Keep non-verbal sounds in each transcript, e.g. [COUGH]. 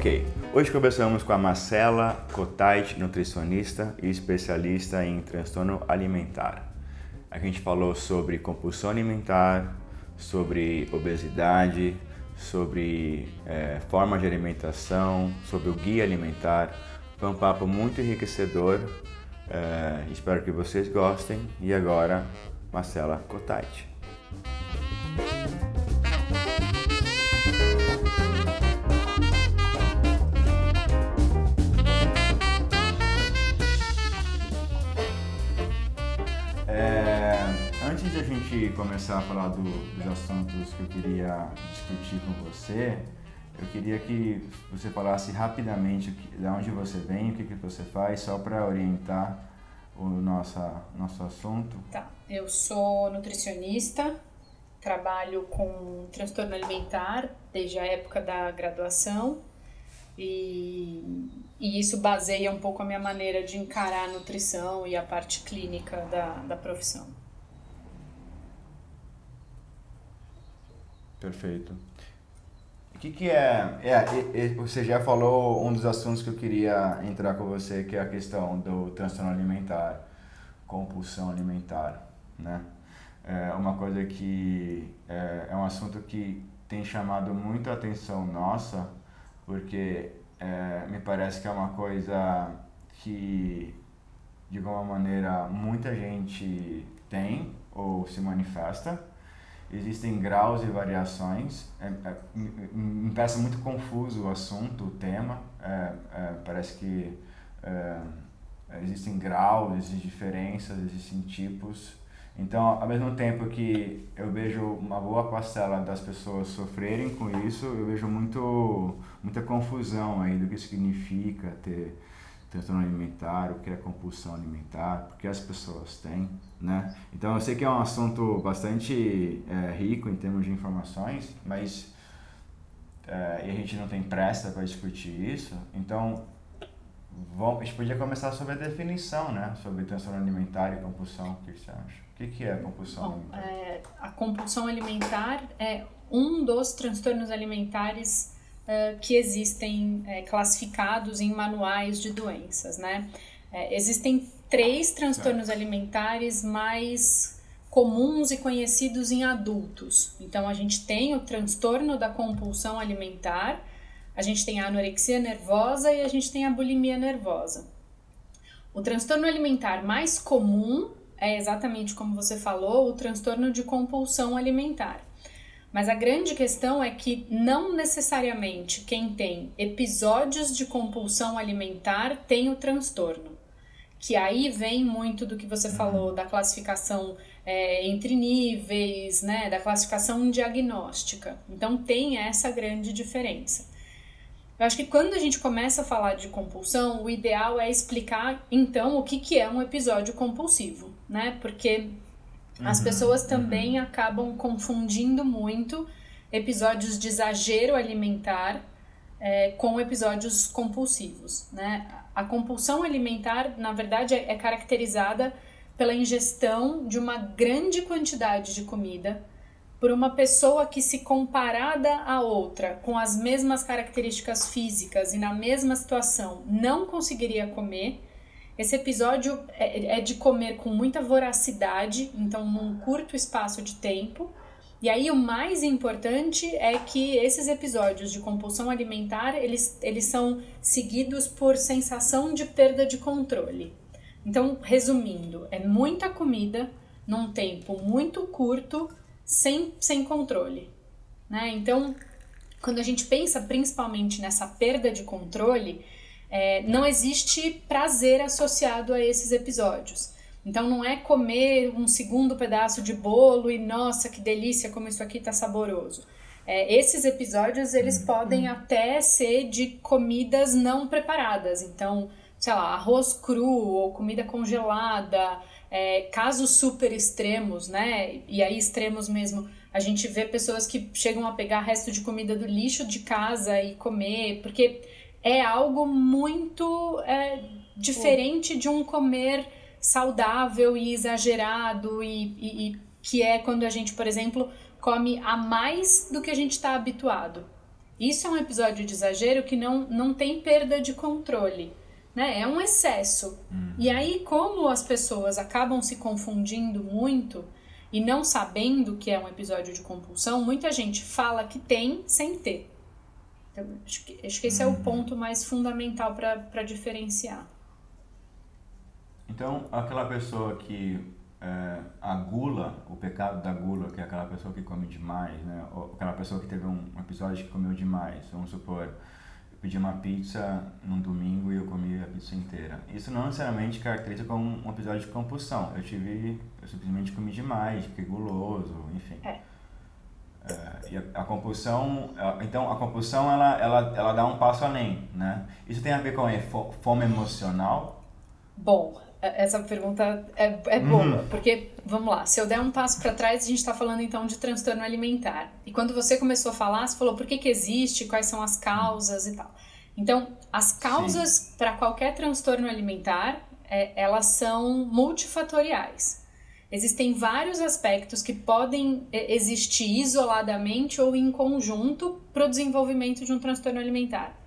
Ok, hoje conversamos com a Marcela Cotait, nutricionista e especialista em transtorno alimentar. A gente falou sobre compulsão alimentar, sobre obesidade, sobre é, forma de alimentação, sobre o guia alimentar. Foi um papo muito enriquecedor. É, espero que vocês gostem. E agora, Marcela Cotait. Gente começar a falar do, dos assuntos que eu queria discutir com você, eu queria que você falasse rapidamente de onde você vem, o que, que você faz, só para orientar o nossa, nosso assunto. Tá, eu sou nutricionista, trabalho com transtorno alimentar desde a época da graduação e, e isso baseia um pouco a minha maneira de encarar a nutrição e a parte clínica da, da profissão. Perfeito. O que, que é, é, Você já falou um dos assuntos que eu queria entrar com você, que é a questão do transtorno alimentar, compulsão alimentar, né? É uma coisa que é, é um assunto que tem chamado muito a atenção nossa, porque é, me parece que é uma coisa que, de alguma maneira, muita gente tem ou se manifesta, existem graus e variações. É, é, me parece muito confuso o assunto, o tema. É, é parece que é, existem graus, existem diferenças, existem tipos. Então, ao mesmo tempo que eu vejo uma boa parcela das pessoas sofrerem com isso, eu vejo muito, muita confusão aí do que significa ter transtorno alimentar, o que é compulsão alimentar, porque as pessoas têm, né? Então eu sei que é um assunto bastante é, rico em termos de informações, mas é, e a gente não tem pressa para discutir isso, então vamos, a gente podia começar sobre a definição, né? Sobre transtorno alimentar e compulsão, o que você acha? O que, que é compulsão Bom, alimentar? É, a compulsão alimentar é um dos transtornos alimentares uh, que existem uh, classificados em manuais de doenças, né? Uh, existem três transtornos alimentares mais comuns e conhecidos em adultos. Então, a gente tem o transtorno da compulsão alimentar, a gente tem a anorexia nervosa e a gente tem a bulimia nervosa. O transtorno alimentar mais comum é exatamente como você falou, o transtorno de compulsão alimentar. Mas a grande questão é que não necessariamente quem tem episódios de compulsão alimentar tem o transtorno. Que aí vem muito do que você uhum. falou da classificação é, entre níveis, né, da classificação diagnóstica. Então tem essa grande diferença. Eu acho que quando a gente começa a falar de compulsão, o ideal é explicar então o que, que é um episódio compulsivo, né? Porque as uhum, pessoas também uhum. acabam confundindo muito episódios de exagero alimentar é, com episódios compulsivos, né? A compulsão alimentar, na verdade, é, é caracterizada pela ingestão de uma grande quantidade de comida por uma pessoa que, se comparada a outra, com as mesmas características físicas e na mesma situação, não conseguiria comer, esse episódio é, é de comer com muita voracidade, então num curto espaço de tempo. E aí o mais importante é que esses episódios de compulsão alimentar, eles, eles são seguidos por sensação de perda de controle. Então, resumindo, é muita comida num tempo muito curto, sem, sem controle. Né? Então, quando a gente pensa principalmente nessa perda de controle, é, não existe prazer associado a esses episódios. Então não é comer um segundo pedaço de bolo e nossa que delícia como isso aqui está saboroso. É, esses episódios eles uhum. podem até ser de comidas não preparadas. Então, sei lá, arroz cru ou comida congelada, é, casos super extremos, né? E aí extremos mesmo. A gente vê pessoas que chegam a pegar resto de comida do lixo de casa e comer, porque é algo muito é, diferente de um comer saudável e exagerado e, e, e, que é quando a gente, por exemplo, come a mais do que a gente está habituado. Isso é um episódio de exagero que não, não tem perda de controle. Né? É um excesso. Uhum. E aí, como as pessoas acabam se confundindo muito e não sabendo que é um episódio de compulsão, muita gente fala que tem sem ter. Então, acho, que, acho que esse uhum. é o uhum. ponto mais fundamental para diferenciar. Então, aquela pessoa que é, a gula, o pecado da gula, que é aquela pessoa que come demais, né? Ou aquela pessoa que teve um episódio que comeu demais, vamos supor, eu pedi uma pizza num domingo e eu comi a pizza inteira. Isso não necessariamente caracteriza como um episódio de compulsão. Eu tive, eu simplesmente comi demais, fiquei guloso, enfim. É. É, e a, a, compulsão, então a compulsão ela, ela, ela dá um passo além, né? Isso tem a ver com a fome emocional? Bom, é, essa pergunta é, é boa, uhum. porque, vamos lá, se eu der um passo para trás, a gente está falando então de transtorno alimentar. E quando você começou a falar, você falou por que, que existe, quais são as causas e tal. Então, as causas para qualquer transtorno alimentar, é, elas são multifatoriais. Existem vários aspectos que podem é, existir isoladamente ou em conjunto para o desenvolvimento de um transtorno alimentar.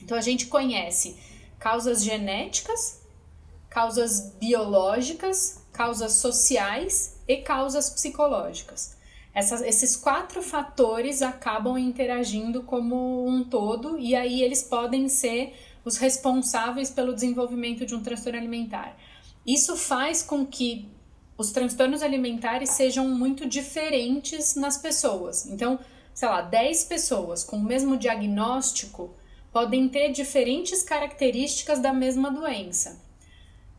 Então, a gente conhece causas genéticas, causas biológicas, causas sociais e causas psicológicas. Essas, esses quatro fatores acabam interagindo como um todo e aí eles podem ser os responsáveis pelo desenvolvimento de um transtorno alimentar. Isso faz com que os transtornos alimentares sejam muito diferentes nas pessoas. Então, sei lá, 10 pessoas com o mesmo diagnóstico podem ter diferentes características da mesma doença.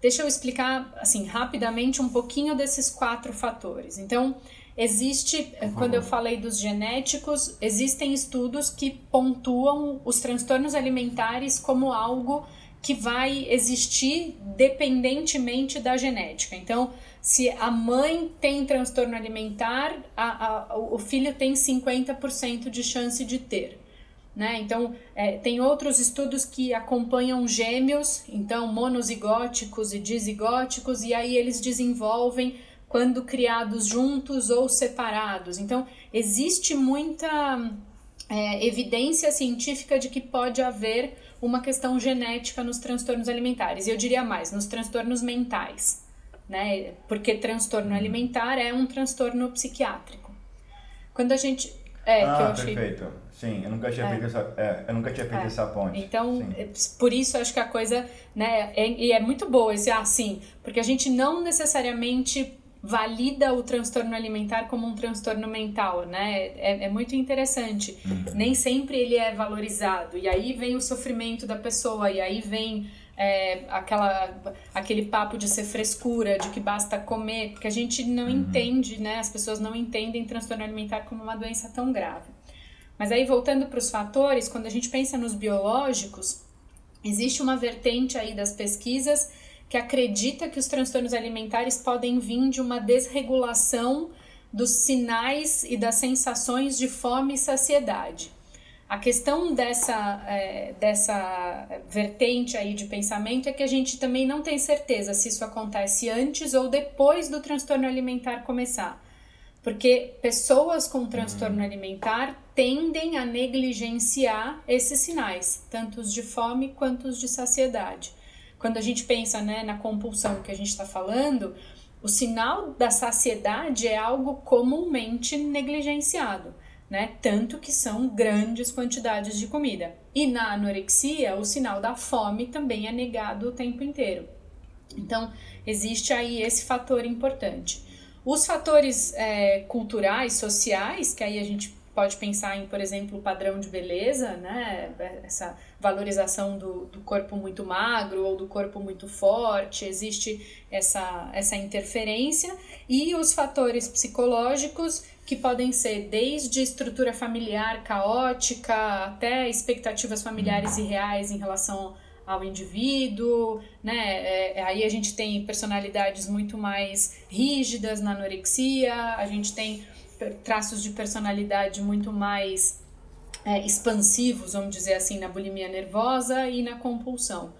Deixa eu explicar, assim, rapidamente um pouquinho desses quatro fatores. Então, existe, uhum. quando eu falei dos genéticos, existem estudos que pontuam os transtornos alimentares como algo que vai existir dependentemente da genética. Então, se a mãe tem transtorno alimentar, a, a, o filho tem 50% de chance de ter. Né? Então, é, tem outros estudos que acompanham gêmeos, então monozigóticos e dizigóticos, e aí eles desenvolvem quando criados juntos ou separados. Então, existe muita é, evidência científica de que pode haver uma questão genética nos transtornos alimentares, e eu diria mais, nos transtornos mentais, né? Porque transtorno alimentar é um transtorno psiquiátrico. Quando a gente. É, ah, que eu achei... perfeito Sim, eu nunca tinha é. feito essa, é, eu nunca tinha feito é. essa ponte. Então, sim. É, por isso acho que a coisa, né, é, e é muito boa esse assim, porque a gente não necessariamente valida o transtorno alimentar como um transtorno mental, né? É, é muito interessante. Uhum. Nem sempre ele é valorizado. E aí vem o sofrimento da pessoa, e aí vem é, aquela, aquele papo de ser frescura, de que basta comer, porque a gente não uhum. entende, né? As pessoas não entendem transtorno alimentar como uma doença tão grave. Mas aí voltando para os fatores, quando a gente pensa nos biológicos, existe uma vertente aí das pesquisas que acredita que os transtornos alimentares podem vir de uma desregulação dos sinais e das sensações de fome e saciedade. A questão dessa, é, dessa vertente aí de pensamento é que a gente também não tem certeza se isso acontece antes ou depois do transtorno alimentar começar. Porque pessoas com transtorno alimentar tendem a negligenciar esses sinais, tanto os de fome quanto os de saciedade. Quando a gente pensa né, na compulsão que a gente está falando, o sinal da saciedade é algo comumente negligenciado, né? Tanto que são grandes quantidades de comida. E na anorexia, o sinal da fome também é negado o tempo inteiro. Então, existe aí esse fator importante. Os fatores é, culturais, sociais, que aí a gente pode pensar em, por exemplo, o padrão de beleza, né? Essa valorização do, do corpo muito magro ou do corpo muito forte, existe essa, essa interferência. E os fatores psicológicos, que podem ser desde estrutura familiar caótica até expectativas familiares irreais em relação ao indivíduo, né? É, aí a gente tem personalidades muito mais rígidas na anorexia, a gente tem traços de personalidade muito mais é, expansivos, vamos dizer assim, na bulimia nervosa e na compulsão.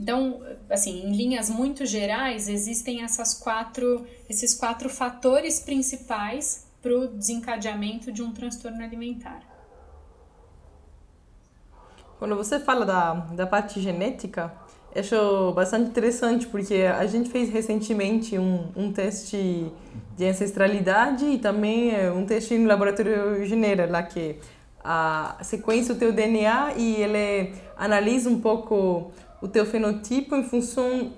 Então, assim, em linhas muito gerais, existem essas quatro, esses quatro fatores principais para o desencadeamento de um transtorno alimentar. Quando você fala da, da parte genética, acho bastante interessante, porque a gente fez recentemente um, um teste de ancestralidade e também eh, um teste no laboratório Genera, lá que a sequência do teu DNA e ele analisa um pouco o teu fenotipo em função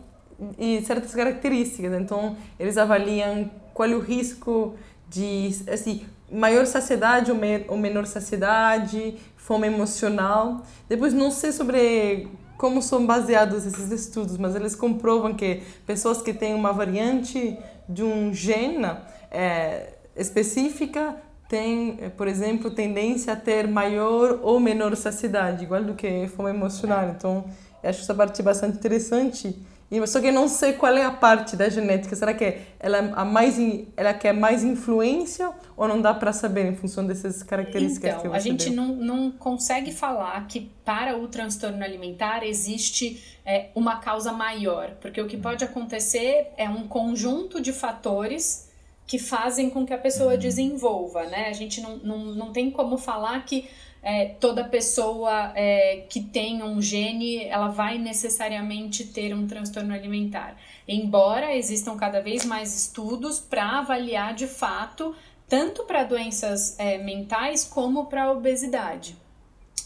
de certas características. Então, eles avaliam qual é o risco de assim, maior saciedade ou, me, ou menor saciedade, fome emocional. Depois, não sei sobre como são baseados esses estudos, mas eles comprovam que pessoas que têm uma variante de um gene é, específica têm, por exemplo, tendência a ter maior ou menor saciedade, igual do que fome emocional. Então, acho essa parte bastante interessante só que eu não sei qual é a parte da genética. Será que ela a mais ela quer mais influência ou não dá para saber em função dessas características então, que você a gente não, não consegue falar que para o transtorno alimentar existe é, uma causa maior, porque o que pode acontecer é um conjunto de fatores que fazem com que a pessoa uhum. desenvolva, né? A gente não, não, não tem como falar que é, toda pessoa é, que tem um gene, ela vai necessariamente ter um transtorno alimentar. Embora existam cada vez mais estudos para avaliar de fato, tanto para doenças é, mentais como para obesidade.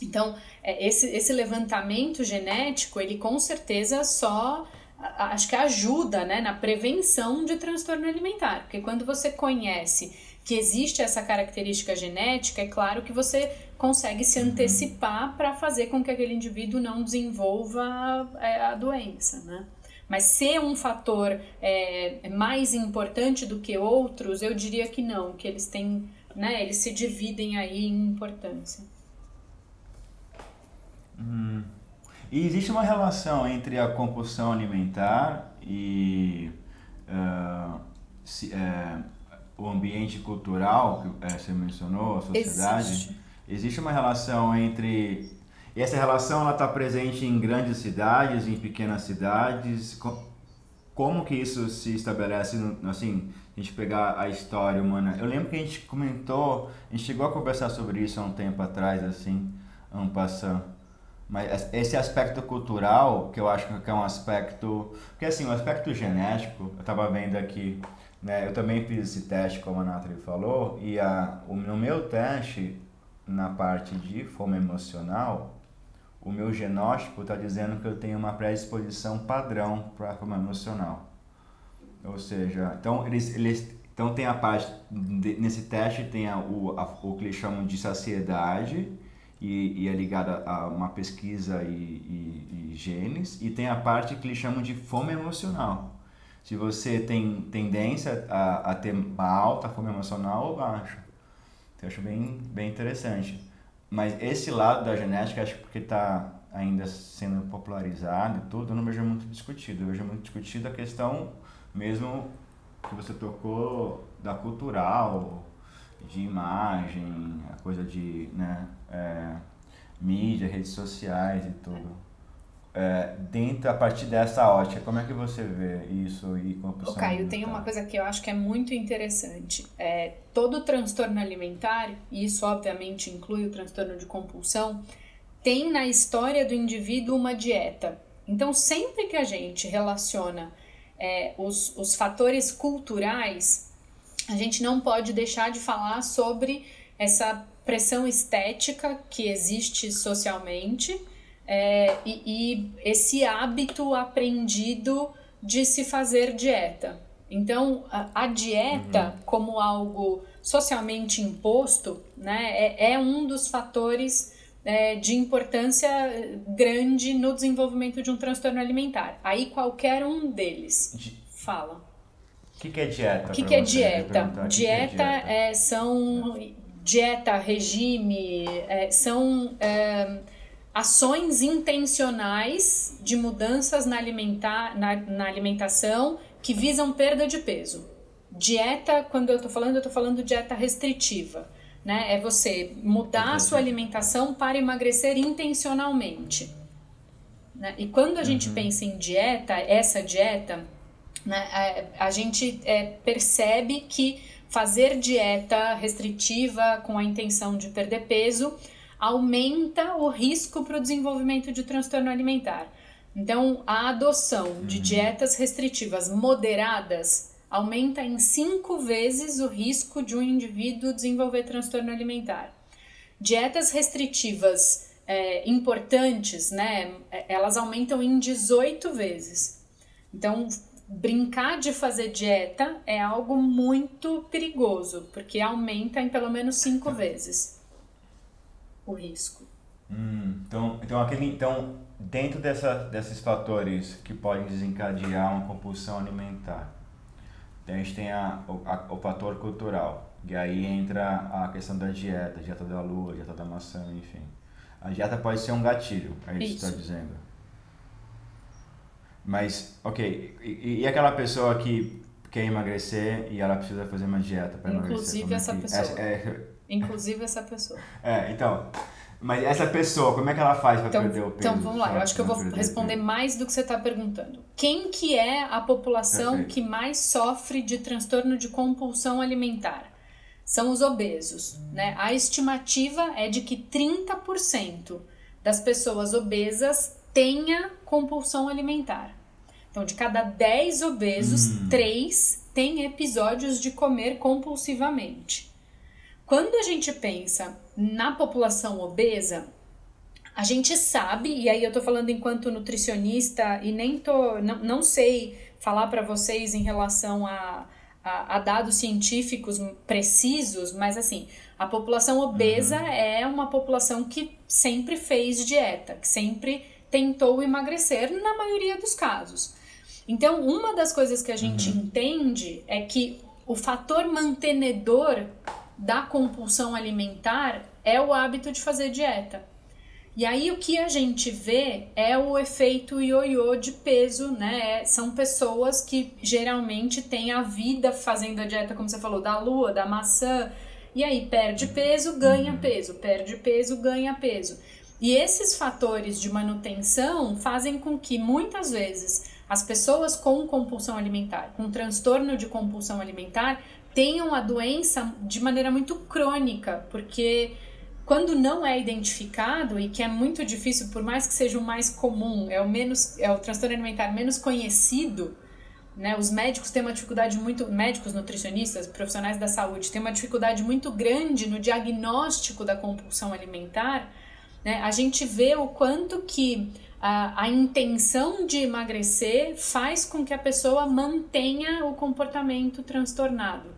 Então, é, esse, esse levantamento genético, ele com certeza só acho que ajuda né, na prevenção de transtorno alimentar, porque quando você conhece que existe essa característica genética, é claro que você consegue se uhum. antecipar para fazer com que aquele indivíduo não desenvolva é, a doença, né? Mas ser um fator é, mais importante do que outros, eu diria que não, que eles têm, né, eles se dividem aí em importância. Hum. E existe uma relação entre a compulsão alimentar e uh, se, uh, o ambiente cultural que uh, você mencionou, a sociedade? Existe Existe uma relação entre e essa relação ela está presente em grandes cidades, em pequenas cidades. Como que isso se estabelece, assim, a gente pegar a história humana? Eu lembro que a gente comentou, a gente chegou a conversar sobre isso há um tempo atrás, assim, um passando. Mas esse aspecto cultural, que eu acho que é um aspecto... Porque, assim, o aspecto genético, eu estava vendo aqui, né, eu também fiz esse teste, como a Nathalie falou, e a, no meu teste, na parte de fome emocional, o meu genótipo está dizendo que eu tenho uma predisposição padrão para fome emocional. Ou seja, então eles, eles então tem a parte de, nesse teste tem a, o, a, o que eles chamam de saciedade e, e é ligada a uma pesquisa e, e, e, genes e tem a parte que eles chamam de fome emocional. Se você tem tendência a, a ter uma alta fome emocional ou baixa. Eu acho bem, bem interessante. Mas esse lado da genética, acho que porque está ainda sendo popularizado e tudo, eu não vejo muito discutido. Eu vejo muito discutido a questão mesmo que você tocou da cultural, de imagem, a coisa de né, é, mídia, redes sociais e tudo é, dentro, a partir dessa ótica, como é que você vê isso e compulsão Ô, Caio, tem uma coisa que eu acho que é muito interessante. É, todo transtorno alimentar, e isso obviamente inclui o transtorno de compulsão, tem na história do indivíduo uma dieta. Então, sempre que a gente relaciona é, os, os fatores culturais, a gente não pode deixar de falar sobre essa pressão estética que existe socialmente é, e, e esse hábito aprendido de se fazer dieta. Então, a, a dieta, uhum. como algo socialmente imposto, né, é, é um dos fatores é, de importância grande no desenvolvimento de um transtorno alimentar. Aí, qualquer um deles Di fala. O que, que, é dieta? O que, que, é dieta? Dieta, que é dieta? É, são dieta, regime, é, são é, ações intencionais de mudanças na, alimentar, na, na alimentação que visam perda de peso. Dieta, quando eu estou falando, eu estou falando dieta restritiva. Né? É você mudar a sua alimentação para emagrecer intencionalmente. Né? E quando a uhum. gente pensa em dieta, essa dieta, né, a, a gente é, percebe que fazer dieta restritiva com a intenção de perder peso aumenta o risco para o desenvolvimento de transtorno alimentar. Então, a adoção de uhum. dietas restritivas moderadas aumenta em cinco vezes o risco de um indivíduo desenvolver transtorno alimentar. Dietas restritivas é, importantes, né, elas aumentam em 18 vezes. Então, brincar de fazer dieta é algo muito perigoso, porque aumenta em pelo menos cinco vezes o risco. Hum, então, então, aquele, então, dentro dessa, desses fatores que podem desencadear uma compulsão alimentar, então a gente tem a, a, o fator cultural, e aí entra a questão da dieta, dieta da lua, dieta da maçã, enfim. A dieta pode ser um gatilho, é isso que está dizendo. Mas, ok, e, e, aquela pessoa que quer emagrecer e ela precisa fazer uma dieta para emagrecer? Inclusive essa que... pessoa. É, é... Inclusive essa pessoa. É, então, mas essa pessoa, como é que ela faz para então, perder o peso? Então vamos lá, eu acho que eu vou responder mais do que você está perguntando. Quem que é a população Perfeito. que mais sofre de transtorno de compulsão alimentar? São os obesos, né? A estimativa é de que 30% das pessoas obesas tenha compulsão alimentar. Então, de cada 10 obesos, hum. 3 têm episódios de comer compulsivamente. Quando a gente pensa na população obesa, a gente sabe, e aí eu tô falando enquanto nutricionista e nem tô, não, não sei falar para vocês em relação a, a, a, dados científicos precisos, mas assim, a população obesa uhum. é uma população que sempre fez dieta, que sempre tentou emagrecer na maioria dos casos. Então, uma das coisas que a gente uhum. entende é que o fator mantenedor da compulsão alimentar é o hábito de fazer dieta. E aí o que a gente vê é o efeito ioiô de peso, né? É, são pessoas que geralmente têm a vida fazendo a dieta, como você falou, da lua, da maçã, e aí perde peso, ganha peso, perde peso, ganha peso. E esses fatores de manutenção fazem com que muitas vezes as pessoas com compulsão alimentar, com transtorno de compulsão alimentar, tenham a doença de maneira muito crônica, porque quando não é identificado e que é muito difícil, por mais que seja o mais comum, é o menos é o transtorno alimentar menos conhecido, né? Os médicos têm uma dificuldade muito, médicos, nutricionistas, profissionais da saúde têm uma dificuldade muito grande no diagnóstico da compulsão alimentar né? A gente vê o quanto que a, a intenção de emagrecer faz com que a pessoa mantenha o comportamento transtornado.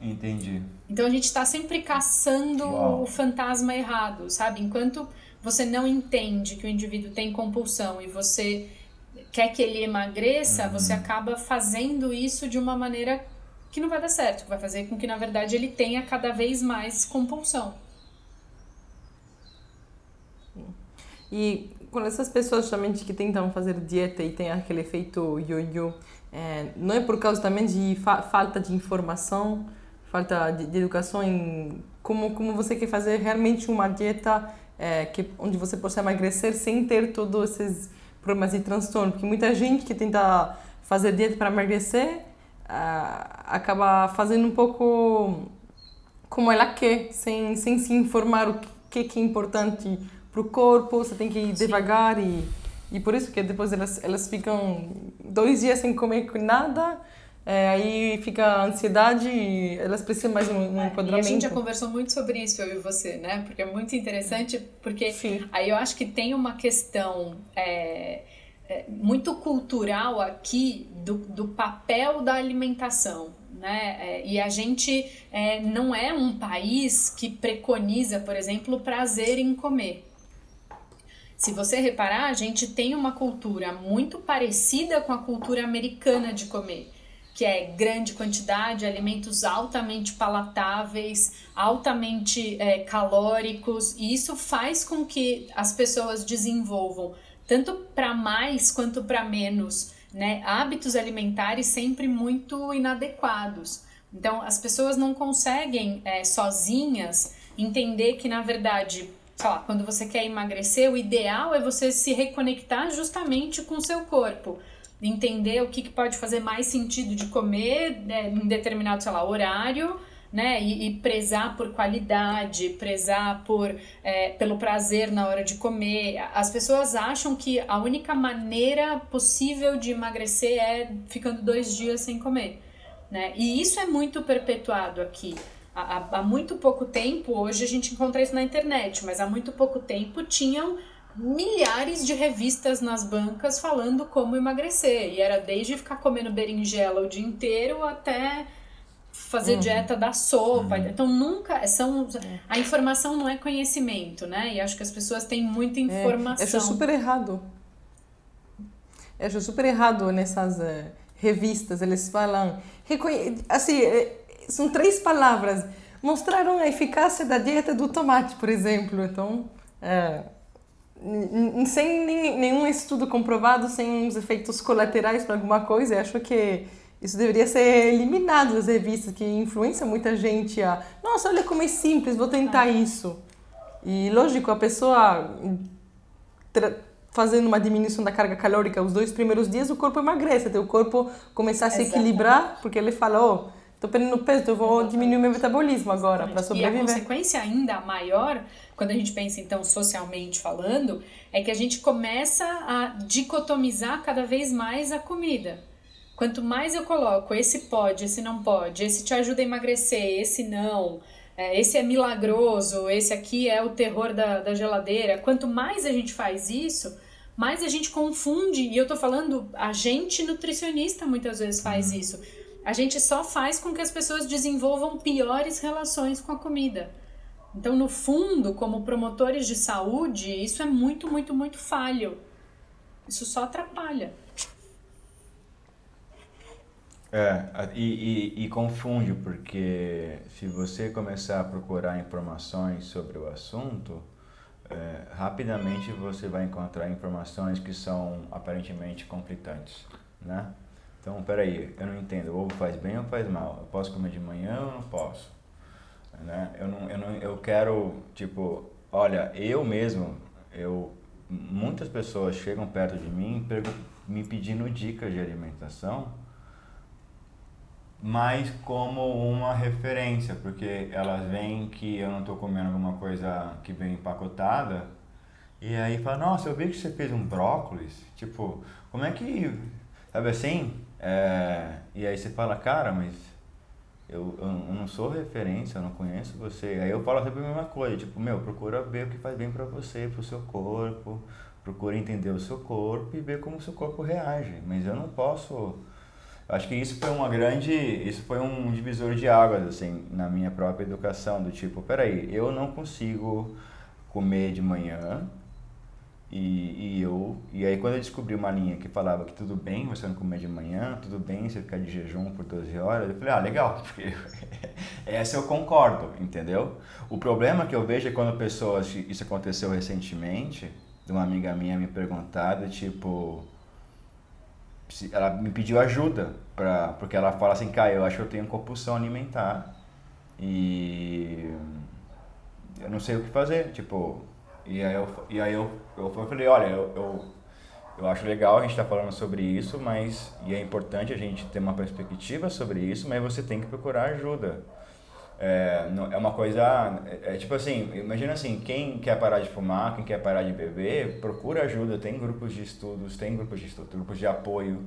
Entendi. Então a gente está sempre caçando Uau. o fantasma errado, sabe? Enquanto você não entende que o indivíduo tem compulsão e você quer que ele emagreça, uhum. você acaba fazendo isso de uma maneira que não vai dar certo, que vai fazer com que na verdade ele tenha cada vez mais compulsão. E quando essas pessoas justamente que tentam fazer dieta e tem aquele efeito ioiô, é, não é por causa também de fa falta de informação, falta de, de, educação em como como você quer fazer realmente uma dieta é, que onde você possa emagrecer sem ter todos esses problemas de transtorno, porque muita gente que tenta fazer dieta para emagrecer uh, acaba fazendo um pouco como ela quer, sem, sem se informar o que, que é importante para o corpo, você tem que ir devagar e, e por isso que depois elas, elas ficam dois dias sem comer nada, é, aí fica a ansiedade e elas precisam mais de um, um enquadramento. É, e a gente já conversou muito sobre isso, eu e você, né? Porque é muito interessante, porque Sim. aí eu acho que tem uma questão... É, é, muito cultural aqui do, do papel da alimentação. Né? É, e a gente é, não é um país que preconiza, por exemplo, o prazer em comer. Se você reparar, a gente tem uma cultura muito parecida com a cultura americana de comer, que é grande quantidade, alimentos altamente palatáveis, altamente é, calóricos, e isso faz com que as pessoas desenvolvam, tanto para mais quanto para menos, né, hábitos alimentares sempre muito inadequados. Então, as pessoas não conseguem é, sozinhas entender que, na verdade, lá, quando você quer emagrecer, o ideal é você se reconectar justamente com o seu corpo. Entender o que, que pode fazer mais sentido de comer né, em determinado, sei lá, horário, né? E, e, prezar por qualidade, prezar por, é, pelo prazer na hora de comer. As pessoas acham que a única maneira possível de emagrecer é ficando dois dias sem comer, né? E isso é muito perpetuado aqui. Há, há muito pouco tempo, hoje a gente encontra isso na internet, mas há muito pouco tempo tinham milhares de revistas nas bancas falando como emagrecer. E era desde ficar comendo berinjela o dia inteiro até fazer uhum. dieta da sopa. Uhum. Então nunca são é. a informação não é conhecimento, né? E acho que as pessoas têm muita informação. É, acho super errado. Eu acho super errado nessas uh, revistas eles falam assim é, são três palavras mostraram a eficácia da dieta do tomate, por exemplo. Então é, sem nenhum estudo comprovado, sem uns efeitos colaterais para alguma coisa, eu acho que isso deveria ser eliminado das revistas, que influencia muita gente a. Nossa, olha como é simples, vou tentar ah. isso. E lógico, a pessoa fazendo uma diminuição da carga calórica os dois primeiros dias, o corpo emagrece, até o corpo começar a se Exatamente. equilibrar, porque ele fala, oh, tô perdendo peso, eu vou Exatamente. diminuir meu metabolismo agora para sobreviver. E a consequência ainda maior, quando a gente pensa então socialmente falando, é que a gente começa a dicotomizar cada vez mais a comida. Quanto mais eu coloco esse pode, esse não pode, esse te ajuda a emagrecer, esse não, é, esse é milagroso, esse aqui é o terror da, da geladeira. Quanto mais a gente faz isso, mais a gente confunde. E eu tô falando, a gente nutricionista muitas vezes faz uhum. isso. A gente só faz com que as pessoas desenvolvam piores relações com a comida. Então, no fundo, como promotores de saúde, isso é muito, muito, muito falho. Isso só atrapalha. É, e, e, e, confunde, porque se você começar a procurar informações sobre o assunto, é, rapidamente você vai encontrar informações que são aparentemente conflitantes, né? Então, peraí, eu não entendo, o ovo faz bem ou faz mal? Eu posso comer de manhã ou não posso? Né? Eu, não, eu, não, eu quero, tipo, olha, eu mesmo, eu, muitas pessoas chegam perto de mim me pedindo dicas de alimentação, mas como uma referência, porque elas veem que eu não estou comendo alguma coisa que vem empacotada, e aí fala, nossa, eu vi que você fez um brócolis, tipo, como é que, sabe assim? É, e aí você fala, cara, mas eu, eu, não sou referência, eu não conheço você. Aí eu falo sempre a mesma coisa, tipo, meu, procura ver o que faz bem para você, pro seu corpo, procura entender o seu corpo e ver como o seu corpo reage, mas eu não posso Acho que isso foi uma grande, isso foi um divisor de águas assim na minha própria educação do tipo, peraí, eu não consigo comer de manhã e, e eu e aí quando eu descobri uma linha que falava que tudo bem você não comer de manhã, tudo bem você ficar de jejum por 12 horas, eu falei, ah, legal, [LAUGHS] porque [LAUGHS] essa eu concordo, entendeu? O problema que eu vejo é quando pessoas, isso aconteceu recentemente, de uma amiga minha me perguntar, do tipo, ela me pediu ajuda pra, porque ela fala assim, cara, eu acho que eu tenho compulsão alimentar e eu não sei o que fazer, tipo, e aí eu, e aí eu, eu falei, olha, eu, eu, eu acho legal a gente estar tá falando sobre isso, mas e é importante a gente ter uma perspectiva sobre isso, mas você tem que procurar ajuda. É, é uma coisa. É, é, tipo assim, imagina assim: quem quer parar de fumar, quem quer parar de beber, procura ajuda. Tem grupos de estudos, tem grupos de grupos de apoio.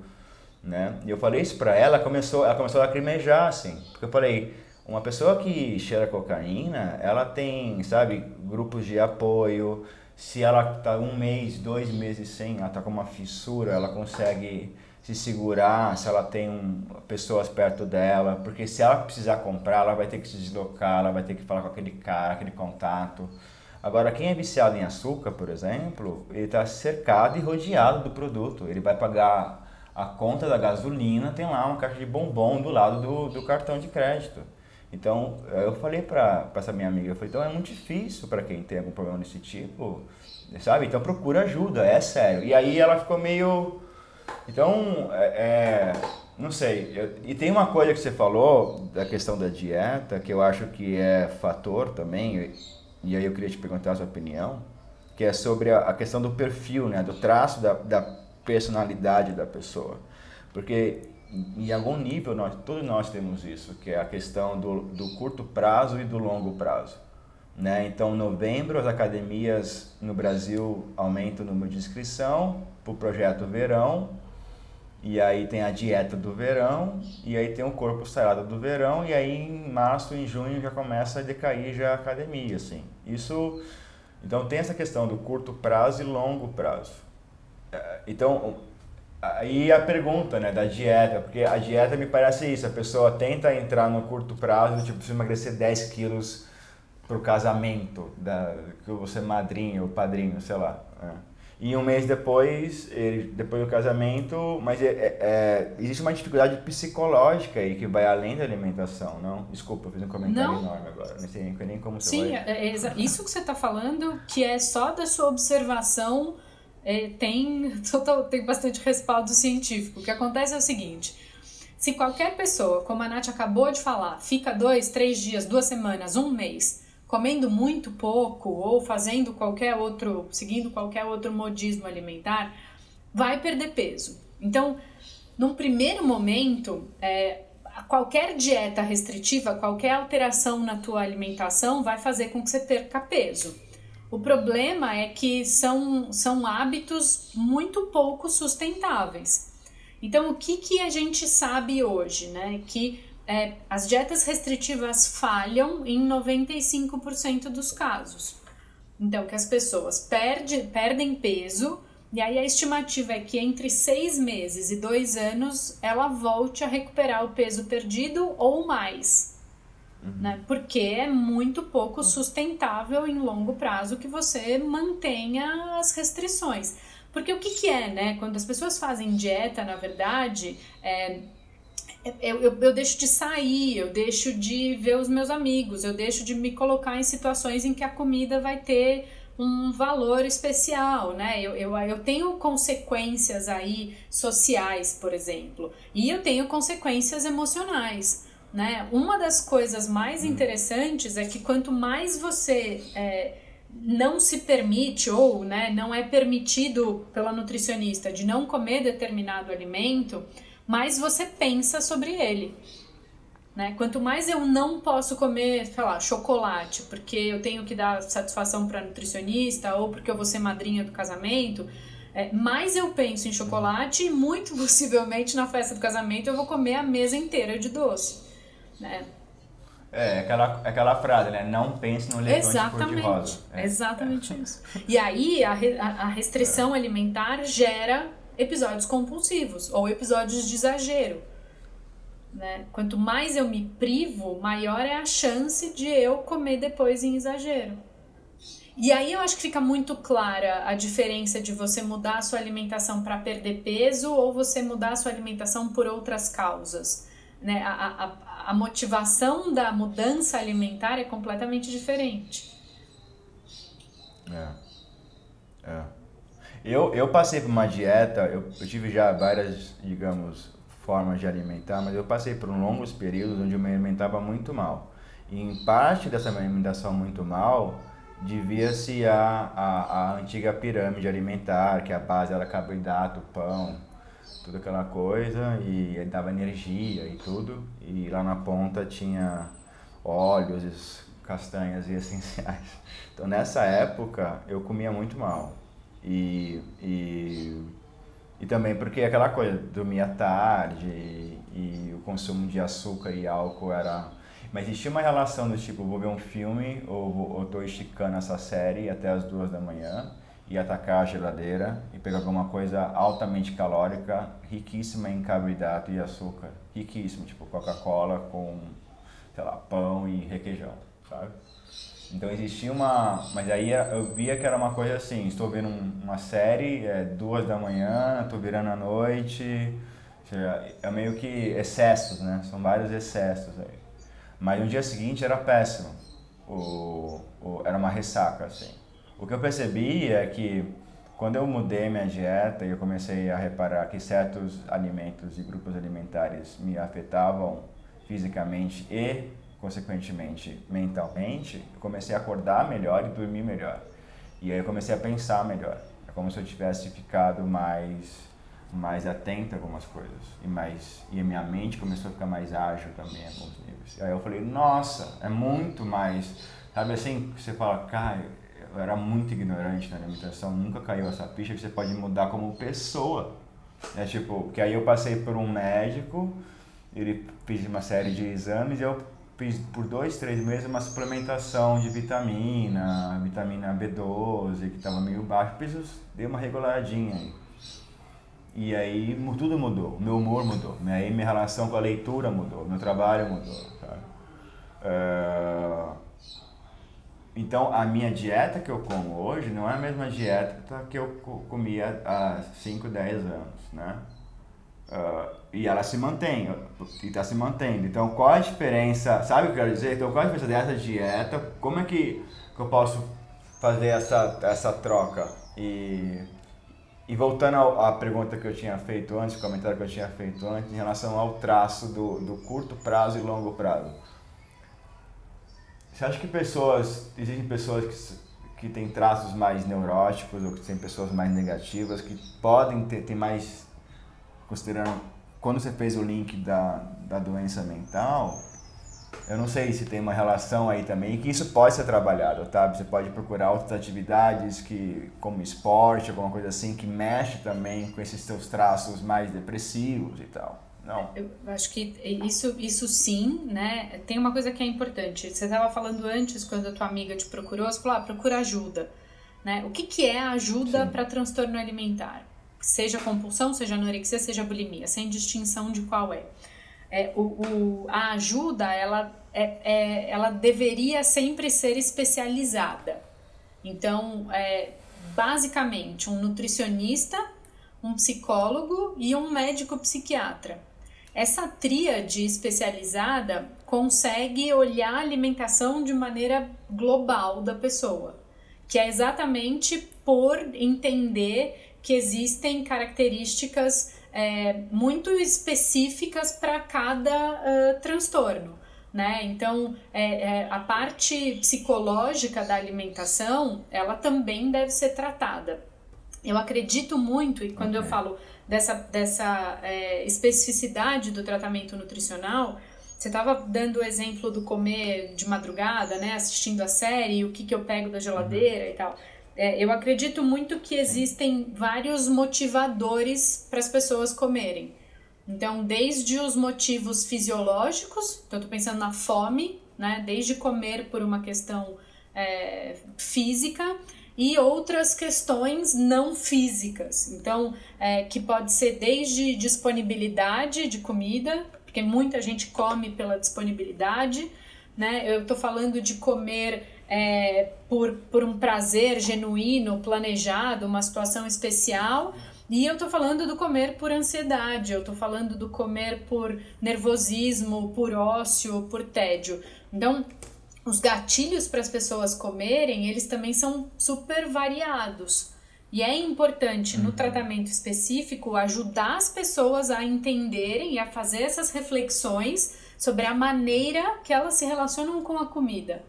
Né? E eu falei isso pra ela, começou, ela começou a lacrimejar, assim. Porque eu falei: uma pessoa que cheira cocaína, ela tem, sabe, grupos de apoio. Se ela tá um mês, dois meses sem, ela tá com uma fissura, ela consegue se segurar, se ela tem um, pessoas perto dela, porque se ela precisar comprar, ela vai ter que se deslocar, ela vai ter que falar com aquele cara, aquele contato. Agora, quem é viciado em açúcar, por exemplo, ele está cercado e rodeado do produto. Ele vai pagar a conta da gasolina, tem lá uma caixa de bombom do lado do, do cartão de crédito. Então, eu falei para essa minha amiga, falei, então é muito difícil para quem tem algum problema desse tipo, sabe? Então procura ajuda, é sério. E aí ela ficou meio então, é, é, não sei. Eu, e tem uma coisa que você falou da questão da dieta, que eu acho que é fator também, e aí eu queria te perguntar a sua opinião, que é sobre a, a questão do perfil, né, do traço da, da personalidade da pessoa. Porque em algum nível, nós, todos nós temos isso, que é a questão do, do curto prazo e do longo prazo. Né? Então, em novembro, as academias no Brasil aumentam o número de inscrição para o projeto Verão, e aí tem a dieta do verão, e aí tem o corpo sarado do verão, e aí em março, em junho já começa a decair já a academia, assim. Isso, então tem essa questão do curto prazo e longo prazo. É, então, aí a pergunta, né, da dieta, porque a dieta me parece isso, a pessoa tenta entrar no curto prazo, tipo, preciso emagrecer 10 quilos pro casamento, da, que você é madrinha ou padrinho, sei lá. É. E um mês depois, ele, depois do casamento, mas é, é, é, existe uma dificuldade psicológica aí que vai além da alimentação, não? Desculpa, fiz um comentário não. enorme agora, não sei nem como você Sim, vai... é, é isso que você está falando, que é só da sua observação, é, tem, [LAUGHS] total, tem bastante respaldo científico. O que acontece é o seguinte, se qualquer pessoa, como a Nath acabou de falar, fica dois, três dias, duas semanas, um mês comendo muito pouco ou fazendo qualquer outro, seguindo qualquer outro modismo alimentar, vai perder peso. Então, num primeiro momento, é, qualquer dieta restritiva, qualquer alteração na tua alimentação vai fazer com que você perca peso. O problema é que são, são hábitos muito pouco sustentáveis. Então, o que, que a gente sabe hoje, né? Que é, as dietas restritivas falham em 95% dos casos. Então, que as pessoas perde, perdem peso, e aí a estimativa é que entre seis meses e dois anos ela volte a recuperar o peso perdido ou mais. Uhum. Né? Porque é muito pouco sustentável em longo prazo que você mantenha as restrições. Porque o que, que é, né? Quando as pessoas fazem dieta, na verdade, é, eu, eu, eu, deixo de sair, eu deixo de ver os meus amigos, eu deixo de me colocar em situações em que a comida vai ter um valor especial, né? Eu, eu, eu tenho consequências aí sociais, por exemplo, e eu tenho consequências emocionais. Né? Uma das coisas mais hum. interessantes é que quanto mais você é, não se permite ou né, não é permitido pela nutricionista de não comer determinado alimento, mais você pensa sobre ele. Né? Quanto mais eu não posso comer, sei lá, chocolate, porque eu tenho que dar satisfação para nutricionista ou porque eu vou ser madrinha do casamento, é, mais eu penso em chocolate e muito [LAUGHS] possivelmente na festa do casamento eu vou comer a mesa inteira de doce. Né? É, aquela, aquela frase, né? Não pense no elefante cor-de-rosa. É. Exatamente isso. E aí a, a restrição alimentar gera episódios compulsivos ou episódios de exagero. Né? Quanto mais eu me privo, maior é a chance de eu comer depois em exagero. E aí eu acho que fica muito clara a diferença de você mudar a sua alimentação para perder peso ou você mudar a sua alimentação por outras causas. Né? A, a, a motivação da mudança alimentar é completamente diferente. É. É. Eu, eu passei por uma dieta, eu, eu tive já várias, digamos, formas de alimentar, mas eu passei por longos períodos onde eu me alimentava muito mal. E em parte dessa minha alimentação muito mal, devia-se a, a, a, antiga pirâmide alimentar, que a base era carboidrato, pão, toda aquela coisa, e dava energia e tudo. E lá na ponta tinha óleos, castanhas e [LAUGHS] essenciais. Então nessa época eu comia muito mal. E, e, e também porque aquela coisa, dormia tarde e, e o consumo de açúcar e álcool era... Mas existia uma relação do tipo, vou ver um filme ou, ou tô esticando essa série até as duas da manhã e atacar a geladeira e pegar alguma coisa altamente calórica, riquíssima em carboidrato e açúcar. Riquíssimo, tipo Coca-Cola com, sei lá, pão e requeijão, sabe? Então existia uma. Mas aí eu via que era uma coisa assim: estou vendo uma série, é duas da manhã, estou virando a noite. É meio que excessos, né? São vários excessos aí. Mas no dia seguinte era péssimo. O, o, era uma ressaca, assim. O que eu percebi é que quando eu mudei minha dieta e eu comecei a reparar que certos alimentos e grupos alimentares me afetavam fisicamente e consequentemente, mentalmente, eu comecei a acordar melhor e dormir melhor. E aí eu comecei a pensar melhor. É como se eu tivesse ficado mais mais atento a algumas coisas e mais e a minha mente começou a ficar mais ágil também em alguns níveis. Aí eu falei, nossa, é muito mais, sabe assim, você fala, cara, eu era muito ignorante na alimentação, nunca caiu essa ficha que você pode mudar como pessoa. É tipo, que aí eu passei por um médico, ele fez uma série de exames e eu fiz por dois, três meses uma suplementação de vitamina, vitamina B12, que estava meio baixo, fiz, dei uma reguladinha aí. E aí tudo mudou, meu humor mudou, aí minha relação com a leitura mudou, meu trabalho mudou. Tá? Uh, então a minha dieta que eu como hoje não é a mesma dieta que eu comia há 5, 10 anos, né? Uh, e ela se mantém, e está se mantendo. Então qual a diferença, sabe o que eu quero dizer? Então qual a diferença dessa dieta, como é que, que eu posso fazer essa, essa troca? E e voltando à pergunta que eu tinha feito antes, o comentário que eu tinha feito antes, em relação ao traço do, do curto prazo e longo prazo. Você acha que pessoas, existem pessoas que, que têm traços mais neuróticos ou que têm pessoas mais negativas que podem ter, ter mais, considerando, quando você fez o link da, da doença mental, eu não sei se tem uma relação aí também, que isso pode ser trabalhado, tá? Você pode procurar outras atividades que, como esporte, alguma coisa assim, que mexe também com esses seus traços mais depressivos e tal. Não. Eu acho que isso, isso sim, né? Tem uma coisa que é importante. Você estava falando antes, quando a tua amiga te procurou, você falou, ah, procura ajuda. Né? O que, que é ajuda para transtorno alimentar? Seja compulsão, seja anorexia, seja bulimia, sem distinção de qual é é, o, o, a ajuda ela, é, é, ela deveria sempre ser especializada. Então, é, basicamente, um nutricionista, um psicólogo e um médico psiquiatra. Essa tríade especializada consegue olhar a alimentação de maneira global da pessoa, que é exatamente por entender que existem características é, muito específicas para cada uh, transtorno. Né? Então, é, é, a parte psicológica da alimentação, ela também deve ser tratada. Eu acredito muito, e quando okay. eu falo dessa, dessa é, especificidade do tratamento nutricional, você estava dando o exemplo do comer de madrugada, né? Assistindo a série, o que, que eu pego da geladeira e tal. É, eu acredito muito que existem vários motivadores para as pessoas comerem. Então, desde os motivos fisiológicos, então tô pensando na fome, né? Desde comer por uma questão é, física e outras questões não físicas. Então, é, que pode ser desde disponibilidade de comida, porque muita gente come pela disponibilidade, né? Eu tô falando de comer é, por, por um prazer genuíno, planejado, uma situação especial. E eu tô falando do comer por ansiedade, eu tô falando do comer por nervosismo, por ócio, por tédio. Então, os gatilhos para as pessoas comerem, eles também são super variados. E é importante, no uhum. tratamento específico, ajudar as pessoas a entenderem e a fazer essas reflexões sobre a maneira que elas se relacionam com a comida.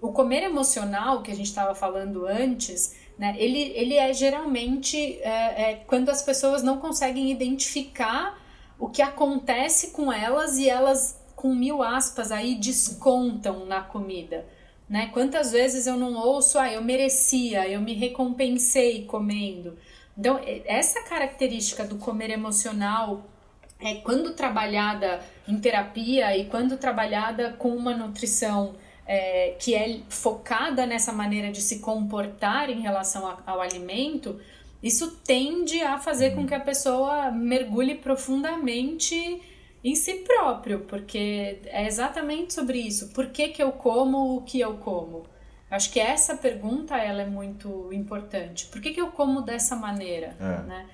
O comer emocional, que a gente estava falando antes, né, ele, ele é geralmente é, é, quando as pessoas não conseguem identificar o que acontece com elas e elas, com mil aspas, aí descontam na comida. Né? Quantas vezes eu não ouço, ah, eu merecia, eu me recompensei comendo. Então, essa característica do comer emocional, é, quando trabalhada em terapia e quando trabalhada com uma nutrição é, que é focada nessa maneira de se comportar em relação a, ao alimento, isso tende a fazer com que a pessoa mergulhe profundamente em si próprio, porque é exatamente sobre isso. Por que, que eu como o que eu como? Acho que essa pergunta ela é muito importante. Por que, que eu como dessa maneira? É. Né?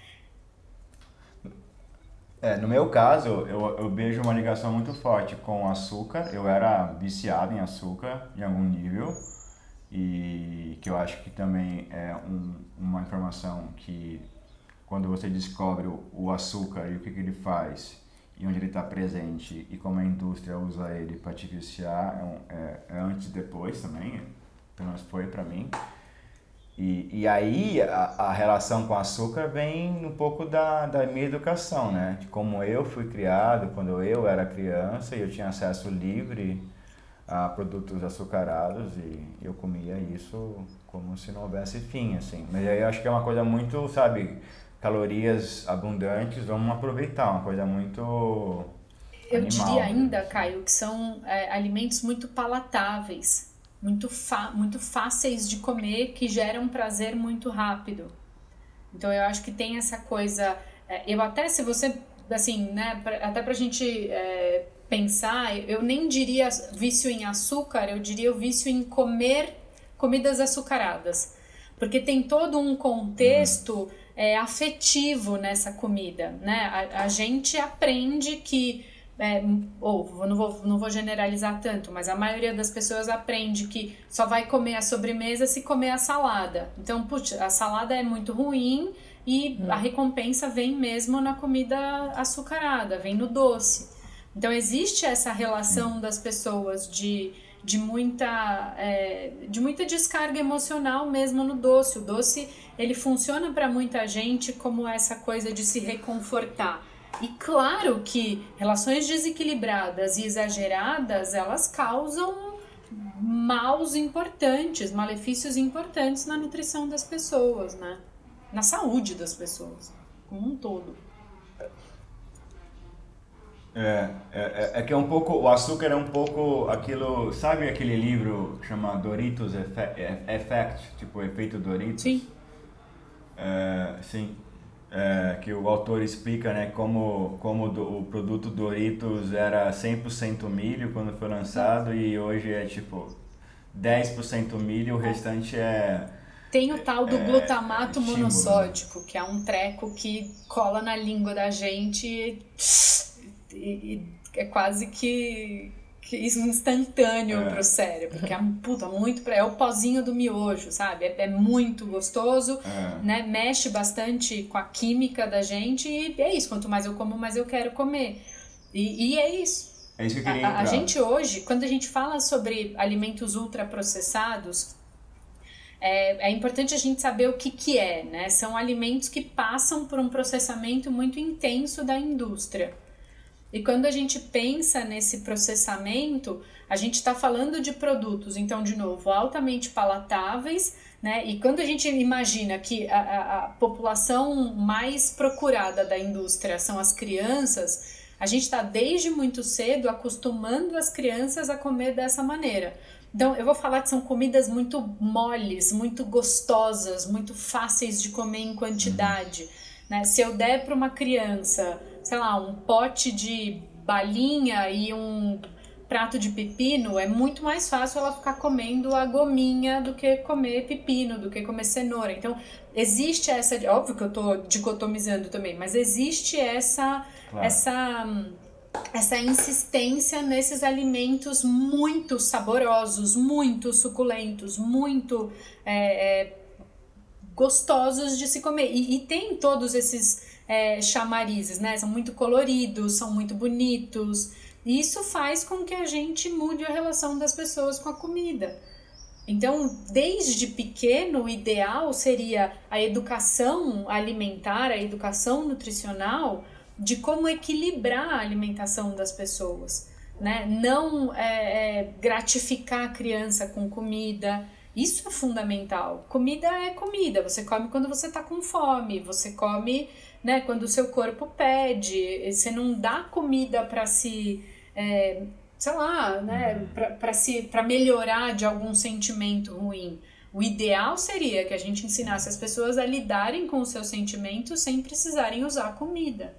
É, no meu caso, eu, eu vejo uma ligação muito forte com o açúcar. Eu era viciado em açúcar em algum nível e que eu acho que também é um, uma informação que quando você descobre o, o açúcar e o que, que ele faz e onde ele está presente e como a indústria usa ele para te viciar, é, é, é, antes e depois também, pelo menos foi para mim. E, e aí a, a relação com o açúcar vem um pouco da, da minha educação, né? De como eu fui criado quando eu era criança e eu tinha acesso livre a produtos açucarados e eu comia isso como se não houvesse fim, assim. Mas aí eu acho que é uma coisa muito, sabe, calorias abundantes, vamos aproveitar, uma coisa muito Eu animal, diria ainda, Caio, que são é, alimentos muito palatáveis muito, muito fáceis de comer que geram prazer muito rápido. Então eu acho que tem essa coisa. É, eu até se você assim, né, até pra gente é, pensar, eu nem diria vício em açúcar, eu diria o vício em comer comidas açucaradas. Porque tem todo um contexto é, afetivo nessa comida, né? A, a gente aprende que é, ou não vou, não vou generalizar tanto, mas a maioria das pessoas aprende que só vai comer a sobremesa se comer a salada. Então, putz, a salada é muito ruim e hum. a recompensa vem mesmo na comida açucarada, vem no doce. Então, existe essa relação hum. das pessoas de, de, muita, é, de muita descarga emocional mesmo no doce. O doce, ele funciona para muita gente como essa coisa de se reconfortar. E claro que relações desequilibradas e exageradas, elas causam maus importantes, malefícios importantes na nutrição das pessoas, né? Na saúde das pessoas, como um todo. É, é, é, é que é um pouco, o açúcar é um pouco aquilo, sabe aquele livro chamado Doritos Effect, tipo efeito Doritos? Sim. É, sim, é, que o autor explica né, como, como do, o produto Doritos era 100% milho quando foi lançado e hoje é tipo 10% milho, o restante é. Tem o tal do é, glutamato monossódico, que é um treco que cola na língua da gente e, e, e é quase que isso instantâneo é. pro cérebro, que é puta, muito é o pozinho do miojo, sabe? É, é muito gostoso, é. né? Mexe bastante com a química da gente e é isso. Quanto mais eu como, mais eu quero comer. E, e é isso. É isso que eu queria a, a gente hoje, quando a gente fala sobre alimentos ultraprocessados, é, é importante a gente saber o que, que é, né? São alimentos que passam por um processamento muito intenso da indústria. E quando a gente pensa nesse processamento, a gente está falando de produtos, então, de novo, altamente palatáveis, né? E quando a gente imagina que a, a, a população mais procurada da indústria são as crianças, a gente está desde muito cedo acostumando as crianças a comer dessa maneira. Então, eu vou falar que são comidas muito moles, muito gostosas, muito fáceis de comer em quantidade. Né? Se eu der para uma criança sei lá, um pote de balinha e um prato de pepino, é muito mais fácil ela ficar comendo a gominha do que comer pepino, do que comer cenoura. Então, existe essa, óbvio que eu tô dicotomizando também, mas existe essa claro. essa essa insistência nesses alimentos muito saborosos, muito suculentos, muito é, é, gostosos de se comer. E, e tem todos esses é, chamarizes, né? São muito coloridos, são muito bonitos. E isso faz com que a gente mude a relação das pessoas com a comida. Então, desde pequeno, o ideal seria a educação alimentar, a educação nutricional, de como equilibrar a alimentação das pessoas. Né? Não é, é, gratificar a criança com comida. Isso é fundamental. Comida é comida. Você come quando você está com fome. Você come né? Quando o seu corpo pede, você não dá comida para se, é, sei lá, né? Para se, para melhorar de algum sentimento ruim. O ideal seria que a gente ensinasse as pessoas a lidarem com os seus sentimentos sem precisarem usar comida.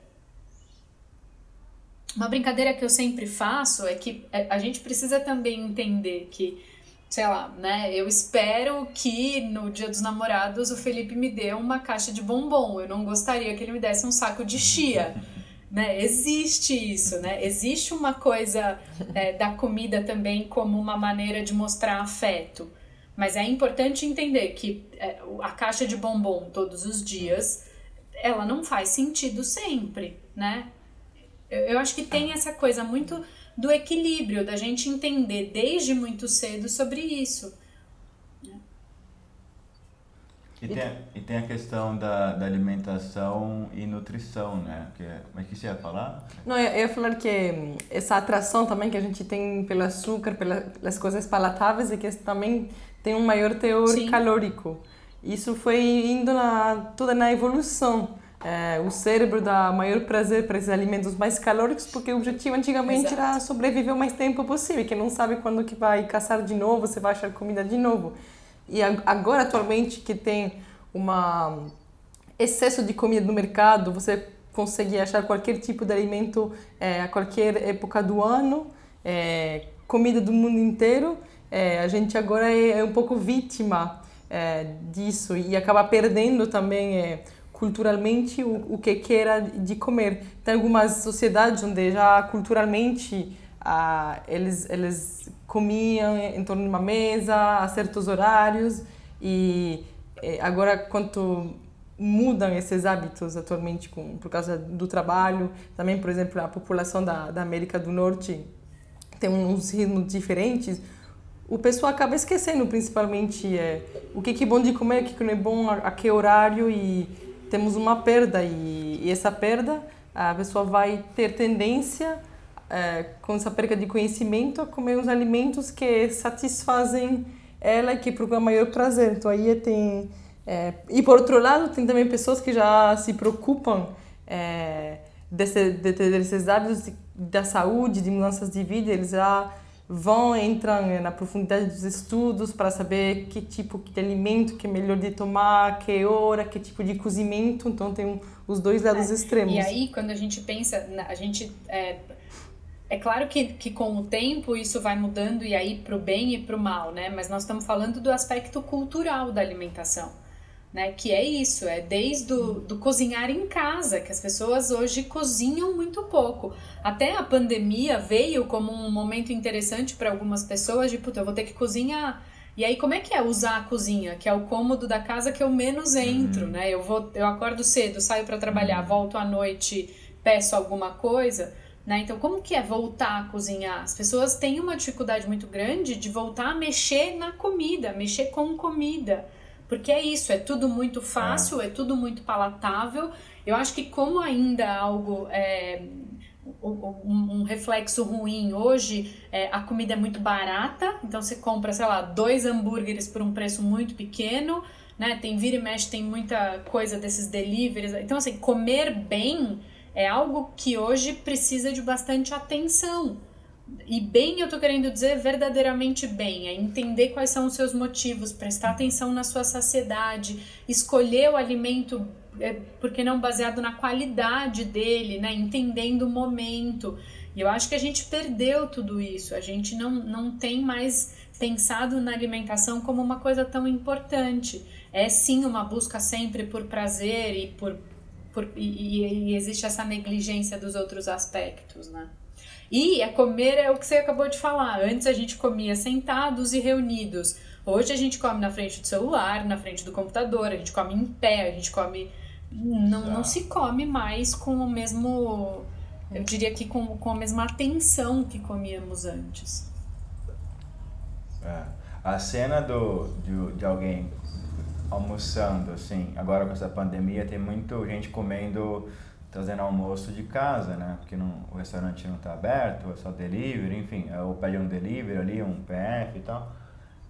Uma brincadeira que eu sempre faço é que é, a gente precisa também entender que sei lá, né? Eu espero que no Dia dos Namorados o Felipe me dê uma caixa de bombom. Eu não gostaria que ele me desse um saco de chia. [LAUGHS] Né? Existe isso, né? Existe uma coisa é, da comida também como uma maneira de mostrar afeto. Mas é importante entender que é, a caixa de bombom todos os dias, ela não faz sentido sempre, né? Eu, eu acho que tem essa coisa muito do equilíbrio, da gente entender desde muito cedo sobre isso. E tem, e tem a questão da, da alimentação e nutrição, né? Que é, mas que você ia falar? Não, eu ia falar que hum, essa atração também que a gente tem pelo açúcar, pelas coisas palatáveis, é que também tem um maior teor Sim. calórico. Isso foi indo na, toda na evolução. É, o cérebro dá maior prazer para esses alimentos mais calóricos, porque o objetivo antigamente Exato. era sobreviver o mais tempo possível, que não sabe quando que vai caçar de novo, você vai achar comida de novo. E agora, atualmente, que tem uma excesso de comida no mercado, você consegue achar qualquer tipo de alimento é, a qualquer época do ano, é, comida do mundo inteiro, é, a gente agora é, é um pouco vítima é, disso e acaba perdendo também culturalmente o, o que queira de comer. Tem algumas sociedades onde já culturalmente ah, eles eles comiam em torno de uma mesa a certos horários e eh, agora quanto mudam esses hábitos atualmente com, por causa do trabalho também por exemplo a população da, da América do Norte tem uns ritmos diferentes o pessoal acaba esquecendo principalmente é, o que, que é bom de comer o que, que não é bom a, a que horário e temos uma perda e, e essa perda a pessoa vai ter tendência é, com essa perda de conhecimento, a comer os alimentos que satisfazem ela e que procura maior prazer. Então aí tem é, e por outro lado tem também pessoas que já se preocupam é, desse, de, hábitos de, da saúde, de mudanças de vida, eles já vão entram na profundidade dos estudos para saber que tipo de alimento que é melhor de tomar, que hora, que tipo de cozimento. Então tem um, os dois lados é, extremos. E aí quando a gente pensa, a gente é, é claro que, que com o tempo isso vai mudando e aí para o bem e para o mal, né? Mas nós estamos falando do aspecto cultural da alimentação, né? Que é isso, é desde do, do cozinhar em casa, que as pessoas hoje cozinham muito pouco. Até a pandemia veio como um momento interessante para algumas pessoas de, puta, eu vou ter que cozinhar. E aí, como é que é usar a cozinha, que é o cômodo da casa que eu menos entro, uhum. né? Eu vou, eu acordo cedo, saio para trabalhar, uhum. volto à noite, peço alguma coisa né? Então, como que é voltar a cozinhar? As pessoas têm uma dificuldade muito grande de voltar a mexer na comida, mexer com comida. Porque é isso, é tudo muito fácil, é, é tudo muito palatável. Eu acho que como ainda algo é, um, um, reflexo ruim hoje, é, a comida é muito barata, então você compra, sei lá, dois hambúrgueres por um preço muito pequeno, né? Tem vira e mexe, tem muita coisa desses deliveries. Então, assim, comer bem é algo que hoje precisa de bastante atenção. E bem, eu tô querendo dizer verdadeiramente bem, é entender quais são os seus motivos, prestar atenção na sua saciedade, escolher o alimento, é, porque não baseado na qualidade dele, né? Entendendo o momento. E eu acho que a gente perdeu tudo isso, a gente não, não tem mais pensado na alimentação como uma coisa tão importante. É sim uma busca sempre por prazer e por por, e, e, existe essa negligência dos outros aspectos, né? E a comer é o que você acabou de falar. Antes a gente comia sentados e reunidos. Hoje a gente come na frente do celular, na frente do computador, a gente come em pé, a gente come. Não, não se come mais com o mesmo. Eu diria que com, com a mesma atenção que comíamos antes. É. A cena do, de, de alguém almoçando, assim. Agora com essa pandemia tem muita gente comendo, trazendo almoço de casa, né? Porque não, o restaurante não está aberto, é só delivery, enfim, é, ou pede um delivery ali, um PF e tal.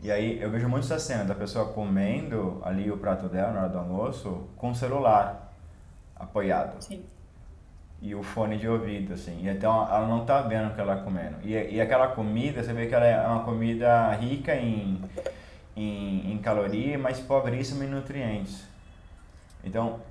E aí eu vejo muito essa cena da pessoa comendo ali o prato dela na hora do almoço com o celular apoiado. Sim. E o fone de ouvido, assim. E então ela não tá vendo o que ela tá comendo. E, e aquela comida, você vê que ela é uma comida rica em em, em caloria, mas pobríssimo em nutrientes. Então,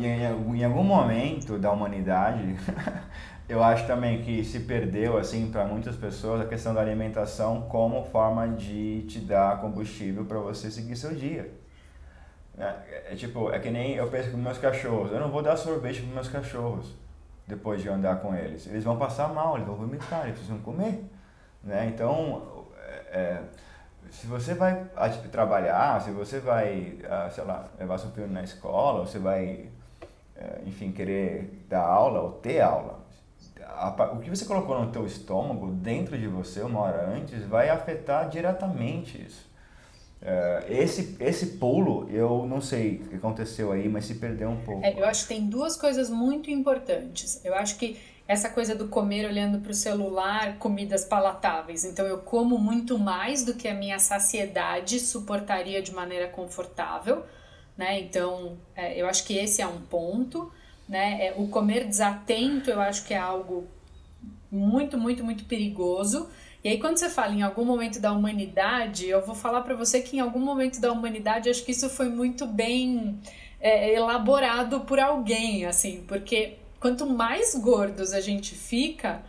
em, algum momento da humanidade, [LAUGHS] eu acho também que se perdeu, assim, para muitas pessoas, a questão da alimentação como forma de te dar combustível para você seguir seu dia. É, é, tipo, é que nem eu penso com meus cachorros. Eu não vou dar sorvete para meus cachorros depois de andar com eles. Eles vão passar mal, eles vão vomitar, eles precisam comer. Né? Então, é, é se você vai trabalhar, se você vai, ah, sei lá, levar seu filho na escola, ou você vai, eh, enfim, querer dar aula ou ter aula, o que você colocou no teu estômago, dentro de você, uma hora antes, vai afetar diretamente isso. Uh, esse, esse pulo, eu não sei o que aconteceu aí, mas se perdeu um pouco. É, eu acho que tem duas coisas muito importantes. Eu acho que essa coisa do comer olhando para o celular, comidas palatáveis. Então eu como muito mais do que a minha saciedade suportaria de maneira confortável, né? Então é, eu acho que esse é um ponto, né? É, o comer desatento eu acho que é algo muito, muito, muito perigoso. E aí, quando você fala em algum momento da humanidade, eu vou falar para você que em algum momento da humanidade, acho que isso foi muito bem é, elaborado por alguém, assim, porque quanto mais gordos a gente fica,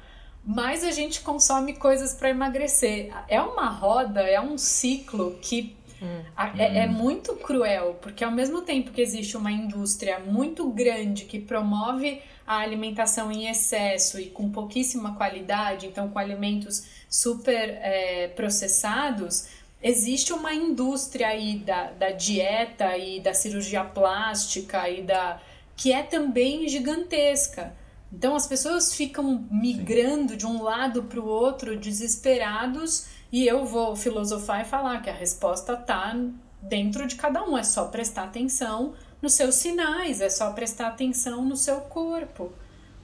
mais a gente consome coisas para emagrecer. É uma roda, é um ciclo que hum. é, é, muito cruel, porque ao mesmo tempo que existe uma indústria muito grande que promove a alimentação em excesso e com pouquíssima qualidade, então com alimentos super é, processados, existe uma indústria aí da, da dieta e da cirurgia plástica e da que é também gigantesca. Então as pessoas ficam migrando Sim. de um lado para o outro desesperados e eu vou filosofar e falar que a resposta está dentro de cada um, é só prestar atenção nos seus sinais, é só prestar atenção no seu corpo.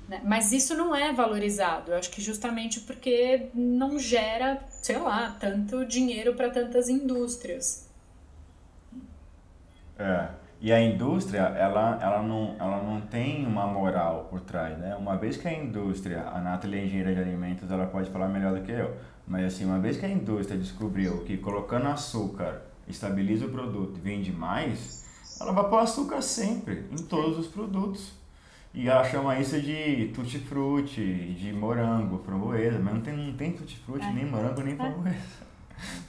Né? Mas isso não é valorizado, eu acho que justamente porque não gera, sei lá, tanto dinheiro para tantas indústrias. É, e a indústria, ela, ela, não, ela não tem uma moral por trás, né? Uma vez que a indústria, a Nathalie é engenheira de alimentos, ela pode falar melhor do que eu, mas assim, uma vez que a indústria descobriu que colocando açúcar estabiliza o produto e vende mais, ela vai pôr açúcar sempre, em todos os produtos. E ela chama isso de tutti-frutti, de morango, framboesa, mas não tem, não tem tutti-frutti, é. nem morango, nem é. framboesa.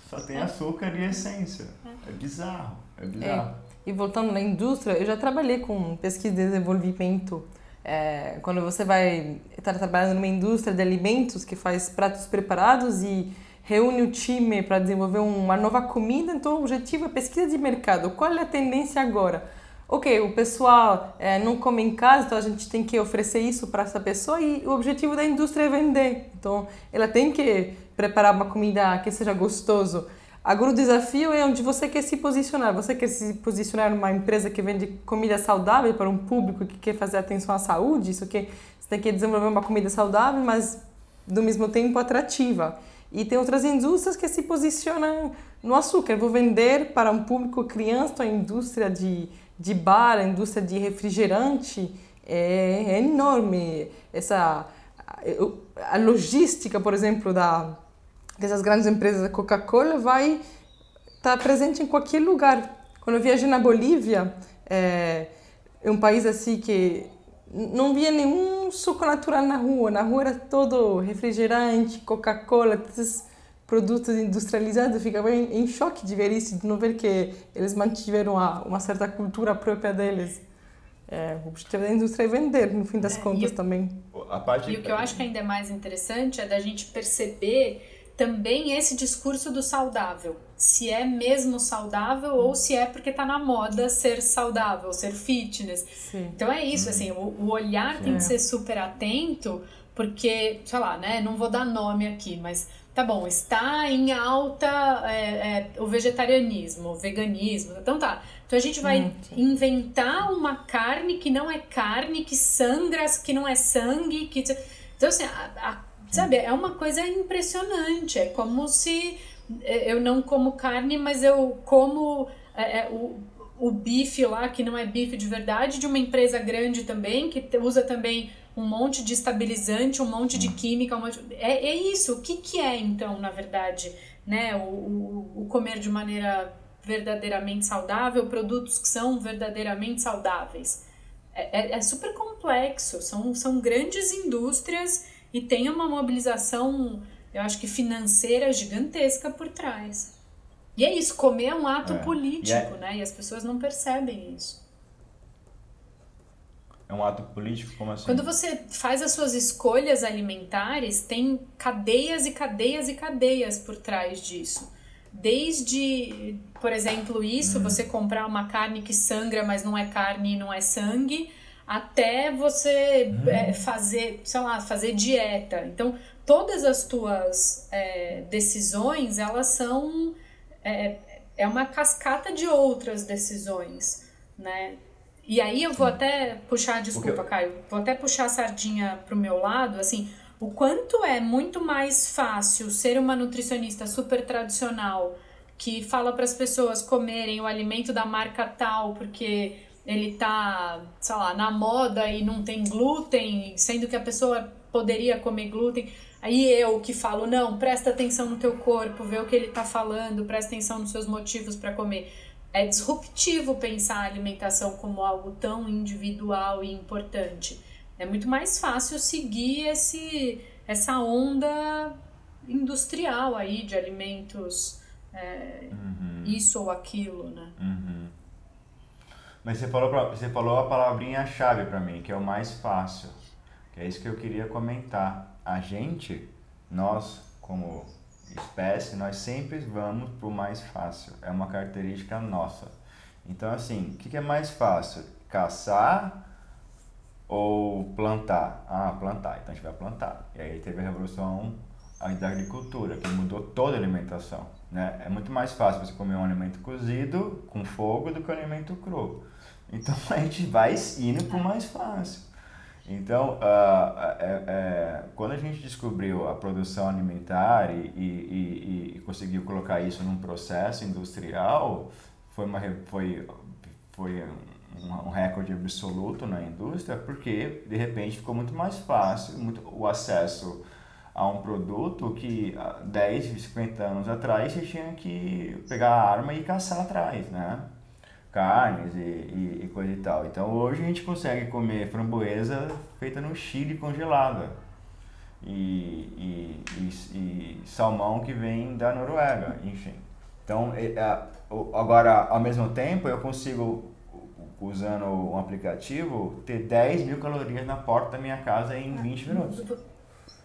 Só tem é. açúcar e essência. É bizarro, é bizarro. É. E voltando na indústria, eu já trabalhei com pesquisa e desenvolvimento. É, quando você vai estar trabalhando numa indústria de alimentos que faz pratos preparados e reúne o time para desenvolver uma nova comida, então o objetivo é pesquisa de mercado. Qual é a tendência agora? Ok, o pessoal é, não come em casa, então a gente tem que oferecer isso para essa pessoa e o objetivo da indústria é vender. Então ela tem que preparar uma comida que seja gostoso. Agora o desafio é onde você quer se posicionar. Você quer se posicionar numa empresa que vende comida saudável para um público que quer fazer atenção à saúde. Isso que você tem que desenvolver uma comida saudável, mas do mesmo tempo atrativa. E tem outras indústrias que se posicionam no açúcar. vou vender para um público criança, a indústria de, de bar, a indústria de refrigerante é, é enorme. Essa a logística, por exemplo, da dessas grandes empresas, a Coca-Cola, vai estar tá presente em qualquer lugar. Quando eu viajei na Bolívia, é, é um país assim que não via nenhum suco natural na rua. Na rua era todo refrigerante, Coca-Cola, esses produtos industrializados. Eu ficava em, em, choque de ver isso, de não ver que eles mantiveram uma, uma certa cultura própria deles. É, o objetivo da indústria é vender, no fim das é, contas, e, também. A parte... E o que eu acho que ainda é mais interessante é da gente perceber também esse discurso do saudável. Se é mesmo saudável ou se é porque tá na moda ser saudável, ser fitness. Sim. Então é isso, assim, o, o olhar tem que ser super atento, porque, sei lá, né, não vou dar nome aqui, mas tá bom, está em alta é, é, o vegetarianismo, o veganismo, então tá. Então a gente vai hum, inventar uma carne que não é carne, que sangra, que não é sangue, que... Então, assim, a, a Sabe, é uma coisa impressionante. É como se é, eu não como carne, mas eu como é, é, o, o bife lá, que não é bife de verdade, de uma empresa grande também, que usa também um monte de estabilizante, um monte de química. Um monte... É, é isso. O que, que é, então, na verdade, né? O, o, o comer de maneira verdadeiramente saudável, produtos que são verdadeiramente saudáveis. É, é, é super complexo. São, são grandes indústrias e tem uma mobilização, eu acho que financeira gigantesca por trás. E é isso, comer é um ato é. político, é... né? E as pessoas não percebem isso. É um ato político? Como assim? Quando você faz as suas escolhas alimentares, tem cadeias e cadeias e cadeias por trás disso. Desde, por exemplo, isso, uhum. você comprar uma carne que sangra, mas não é carne e não é sangue, até você hum. é, fazer, sei lá, fazer dieta. Então, todas as tuas é, decisões, elas são é, é uma cascata de outras decisões, né? E aí eu vou até puxar, desculpa, eu... Caio, vou até puxar a sardinha pro meu lado, assim, o quanto é muito mais fácil ser uma nutricionista super tradicional que fala para as pessoas comerem o alimento da marca tal porque ele tá, sei lá, na moda e não tem glúten, sendo que a pessoa poderia comer glúten. Aí eu que falo, não, presta atenção no teu corpo, vê o que ele tá falando, presta atenção nos seus motivos para comer. É disruptivo pensar a alimentação como algo tão individual e importante. É muito mais fácil seguir esse, essa onda industrial aí de alimentos, é, uhum. isso ou aquilo, né? Uhum. Mas você falou, pra, você falou a palavrinha-chave para mim, que é o mais fácil. Que é isso que eu queria comentar. A gente, nós, como espécie, nós sempre vamos para o mais fácil. É uma característica nossa. Então, assim, o que, que é mais fácil? Caçar ou plantar? Ah, plantar. Então a gente vai plantar. E aí teve a revolução da agricultura, que mudou toda a alimentação. Né? É muito mais fácil você comer um alimento cozido com fogo do que um alimento cru. Então [LAUGHS] a gente vai indo para o mais fácil. Então, uh, é, é, quando a gente descobriu a produção alimentar e, e, e, e, conseguiu colocar isso num processo industrial, foi, uma, foi, foi um, um, recorde absoluto na indústria, porque de repente ficou muito mais fácil muito, o acesso a um produto que 10, 50 anos atrás você tinha que pegar a arma e caçar atrás, né? Carnes e, e, e, coisa e tal. Então hoje a gente consegue comer framboesa feita no Chile congelada e, e, salmão que vem da Noruega, enfim. Então agora ao mesmo tempo eu consigo usando um aplicativo ter 10 mil calorias na porta da minha casa em 20 minutos.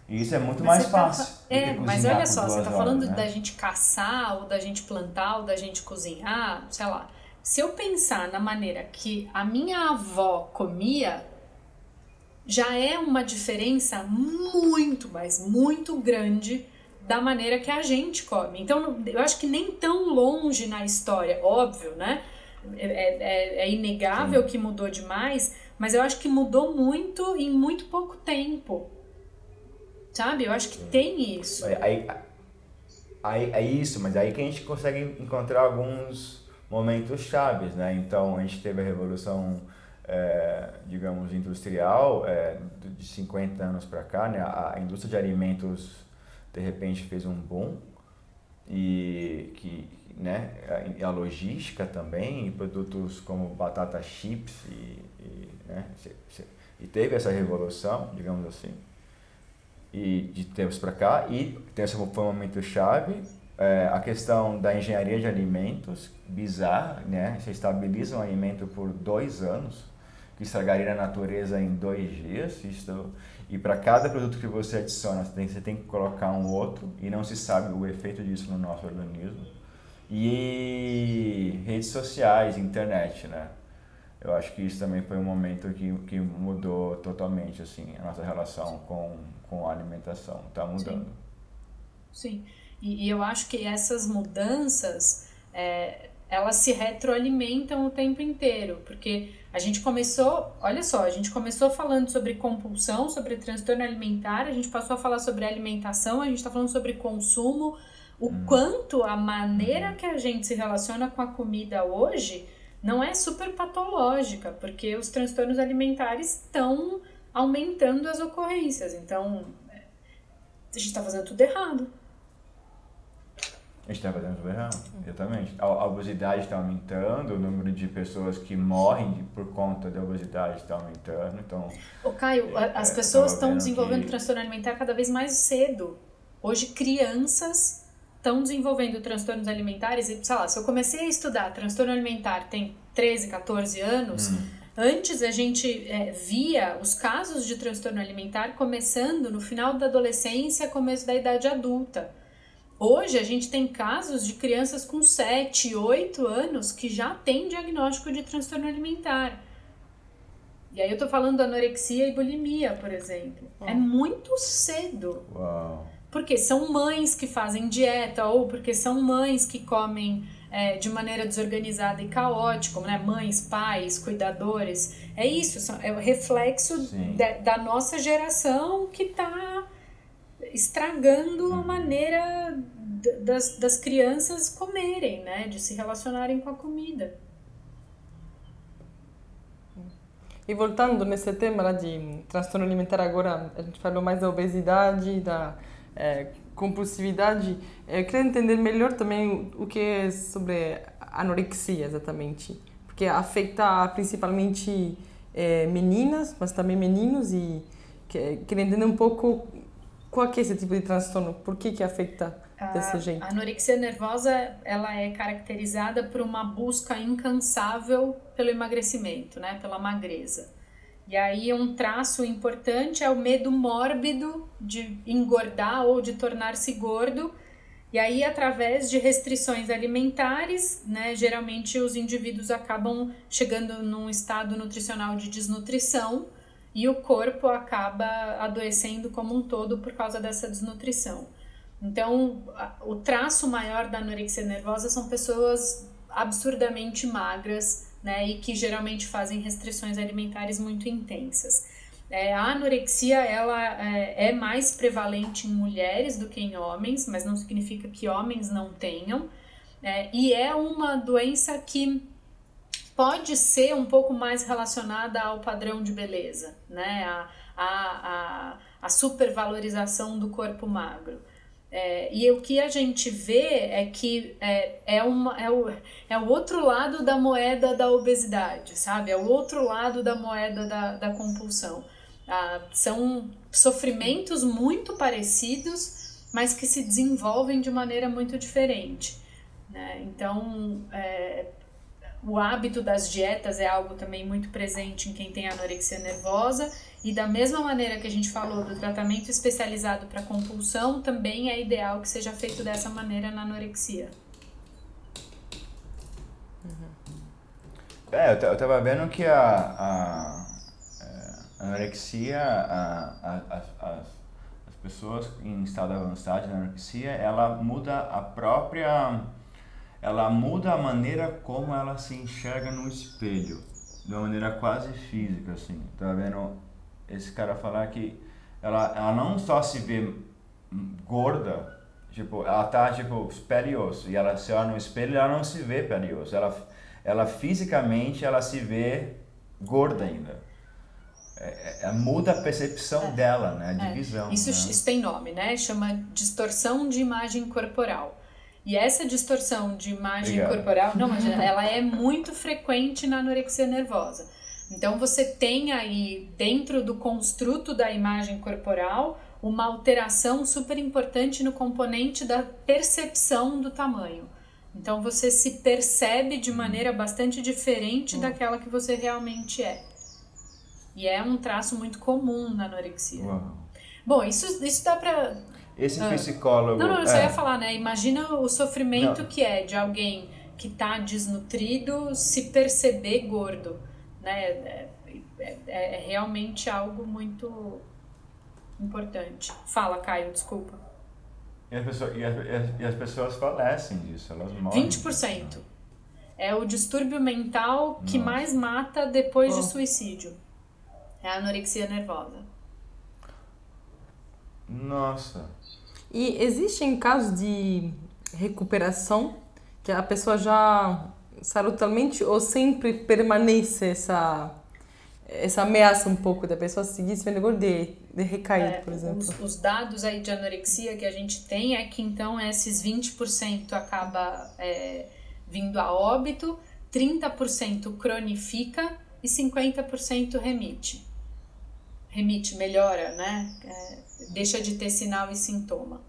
E isso é muito mas mais tá fácil. Tá, é, mas olha só, você está falando né? da gente caçar, ou da gente plantar, ou da gente cozinhar, sei lá. Se eu pensar na maneira que a minha avó comia, já é uma diferença muito, mas muito grande da maneira que a gente come. Então, eu acho que nem tão longe na história, óbvio, né? É, é, é inegável Sim. que mudou demais, mas eu acho que mudou muito em muito pouco tempo. Sabe? Eu acho que tem isso. Aí, aí, é isso, mas aí que a gente consegue encontrar alguns momentos chaves, né? Então a gente teve a revolução, é, digamos, industrial é, de 50 anos para cá, né? A, indústria de alimentos de repente fez um boom e que, né? A, logística também, produtos como batata chips e, e né? E teve essa revolução, digamos assim, e de tempos para cá e esse foi um momento chave é, a questão da engenharia de alimentos, bizarra, né? Você estabiliza um alimento por dois anos, que estragaria a natureza em dois dias. E para cada produto que você adiciona, você tem, você tem que colocar um outro, e não se sabe o efeito disso no nosso organismo. E redes sociais, internet, né? Eu acho que isso também foi um momento que, que mudou totalmente assim, a nossa relação com, com a alimentação. Está mudando. Sim. Sim. E, e eu acho que essas mudanças, é, elas se retroalimentam o tempo inteiro, porque a gente começou, olha só, a gente começou falando sobre compulsão, sobre transtorno alimentar, a gente passou a falar sobre alimentação, a gente está falando sobre consumo, o hum. quanto a maneira uhum. que a gente se relaciona com a comida hoje não é super patológica, porque os transtornos alimentares estão aumentando as ocorrências. Então, é, a gente está fazendo tudo errado. A gente está fazendo tudo errado, exatamente. A, a obesidade está aumentando, o número de pessoas que morrem por conta da obesidade está aumentando, então... Ô Caio, é, as pessoas estão desenvolvendo que... transtorno alimentar cada vez mais cedo. Hoje, crianças estão desenvolvendo transtornos alimentares e, sei lá, se eu comecei a estudar transtorno alimentar tem 13, 14 anos... Hum. Antes a gente é, via os casos de transtorno alimentar começando no final da adolescência, começo da idade adulta. Hoje a gente tem casos de crianças com 7, 8 anos que já têm diagnóstico de transtorno alimentar. E aí eu tô falando da anorexia e bulimia, por exemplo. Oh. É muito cedo. Uau. Porque são mães que fazem dieta ou porque são mães que comem é, de maneira desorganizada e caótica, né? mães, pais, cuidadores. É isso, é o reflexo de, da nossa geração que está estragando a uhum. maneira das, das crianças comerem, né? de se relacionarem com a comida. E voltando nesse tema de transtorno alimentar, agora a gente falou mais da obesidade, da é, compulsividade. Eu queria entender melhor também o que é sobre anorexia, exatamente. Porque afeta principalmente é, meninas, mas também meninos. E queria entender um pouco qual é esse tipo de transtorno, por que, que afeta desse jeito? A anorexia nervosa ela é caracterizada por uma busca incansável pelo emagrecimento, né, pela magreza. E aí um traço importante é o medo mórbido de engordar ou de tornar-se gordo. E aí através de restrições alimentares, né, geralmente os indivíduos acabam chegando num estado nutricional de desnutrição e o corpo acaba adoecendo como um todo por causa dessa desnutrição. Então, o traço maior da anorexia nervosa são pessoas absurdamente magras, né, e que geralmente fazem restrições alimentares muito intensas. É, a anorexia ela é, é, mais prevalente em mulheres do que em homens, mas não significa que homens não tenham. É, e é uma doença que pode ser um pouco mais relacionada ao padrão de beleza, né? a, a, a, a supervalorização do corpo magro. É, e o que a gente vê é que é, é, uma, é, o, é o outro lado da moeda da obesidade, sabe? É o outro lado da moeda da, da compulsão. Ah, são sofrimentos muito parecidos, mas que se desenvolvem de maneira muito diferente. Né? Então, é, o hábito das dietas é algo também muito presente em quem tem anorexia nervosa, e da mesma maneira que a gente falou do tratamento especializado para compulsão, também é ideal que seja feito dessa maneira na anorexia. Uhum. É, eu tava vendo que a, a, é, a anorexia, a, as pessoas em estado avançado de anorexia, ela muda a própria ela muda a maneira como ela se enxerga no espelho, de uma maneira quase física, assim. Tá vendo esse cara falar que ela, ela não só se vê gorda, tipo, ela tá, tipo, pele e osso, e ela se olha no espelho ela não se vê pele e osso, ela, ela fisicamente, ela se vê gorda ainda. É, é, muda a percepção é. dela, né, de é. visão. Isso, né? isso tem nome, né, chama distorção de imagem corporal. E essa distorção de imagem Obrigado. corporal, não, mas [LAUGHS] ela é muito frequente na anorexia nervosa. Então você tem aí dentro do construto da imagem corporal uma alteração super importante no componente da percepção do tamanho. Então você se percebe de maneira bastante diferente uhum. daquela que você realmente é. E é um traço muito comum na anorexia. Uau. Bom, isso, isso dá pra esse ah. psicólogo. Não, não, eu só é. ia falar, né? Imagina o sofrimento não. que é de alguém que tá desnutrido se perceber gordo, né? É, é, é, é realmente algo muito importante. Fala, Caio, desculpa. E as pessoas, e as, e as pessoas falecem disso, elas morrem. 20%. É o distúrbio mental que Nossa. mais mata depois oh. de suicídio. É a anorexia nervosa. Nossa. E existem casos de recuperação que a pessoa já sarou totalmente ou sempre permanece essa essa ameaça um pouco da pessoa seguir se vendo de, de recair, é, por exemplo. Os, os, dados aí de anorexia que a gente tem é que então esses 20% acaba é, vindo a óbito, 30% cronifica e 50% remite. Remite, melhora, né? É, deixa de ter sinal e sintoma.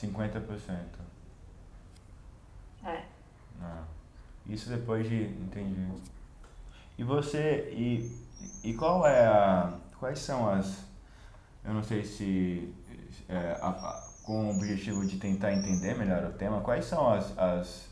50%. É. Ah, isso depois de. Entendi. E você. E, e qual é a. Quais são as. Eu não sei se. É, a, a, com o objetivo de tentar entender melhor o tema, quais são as, as,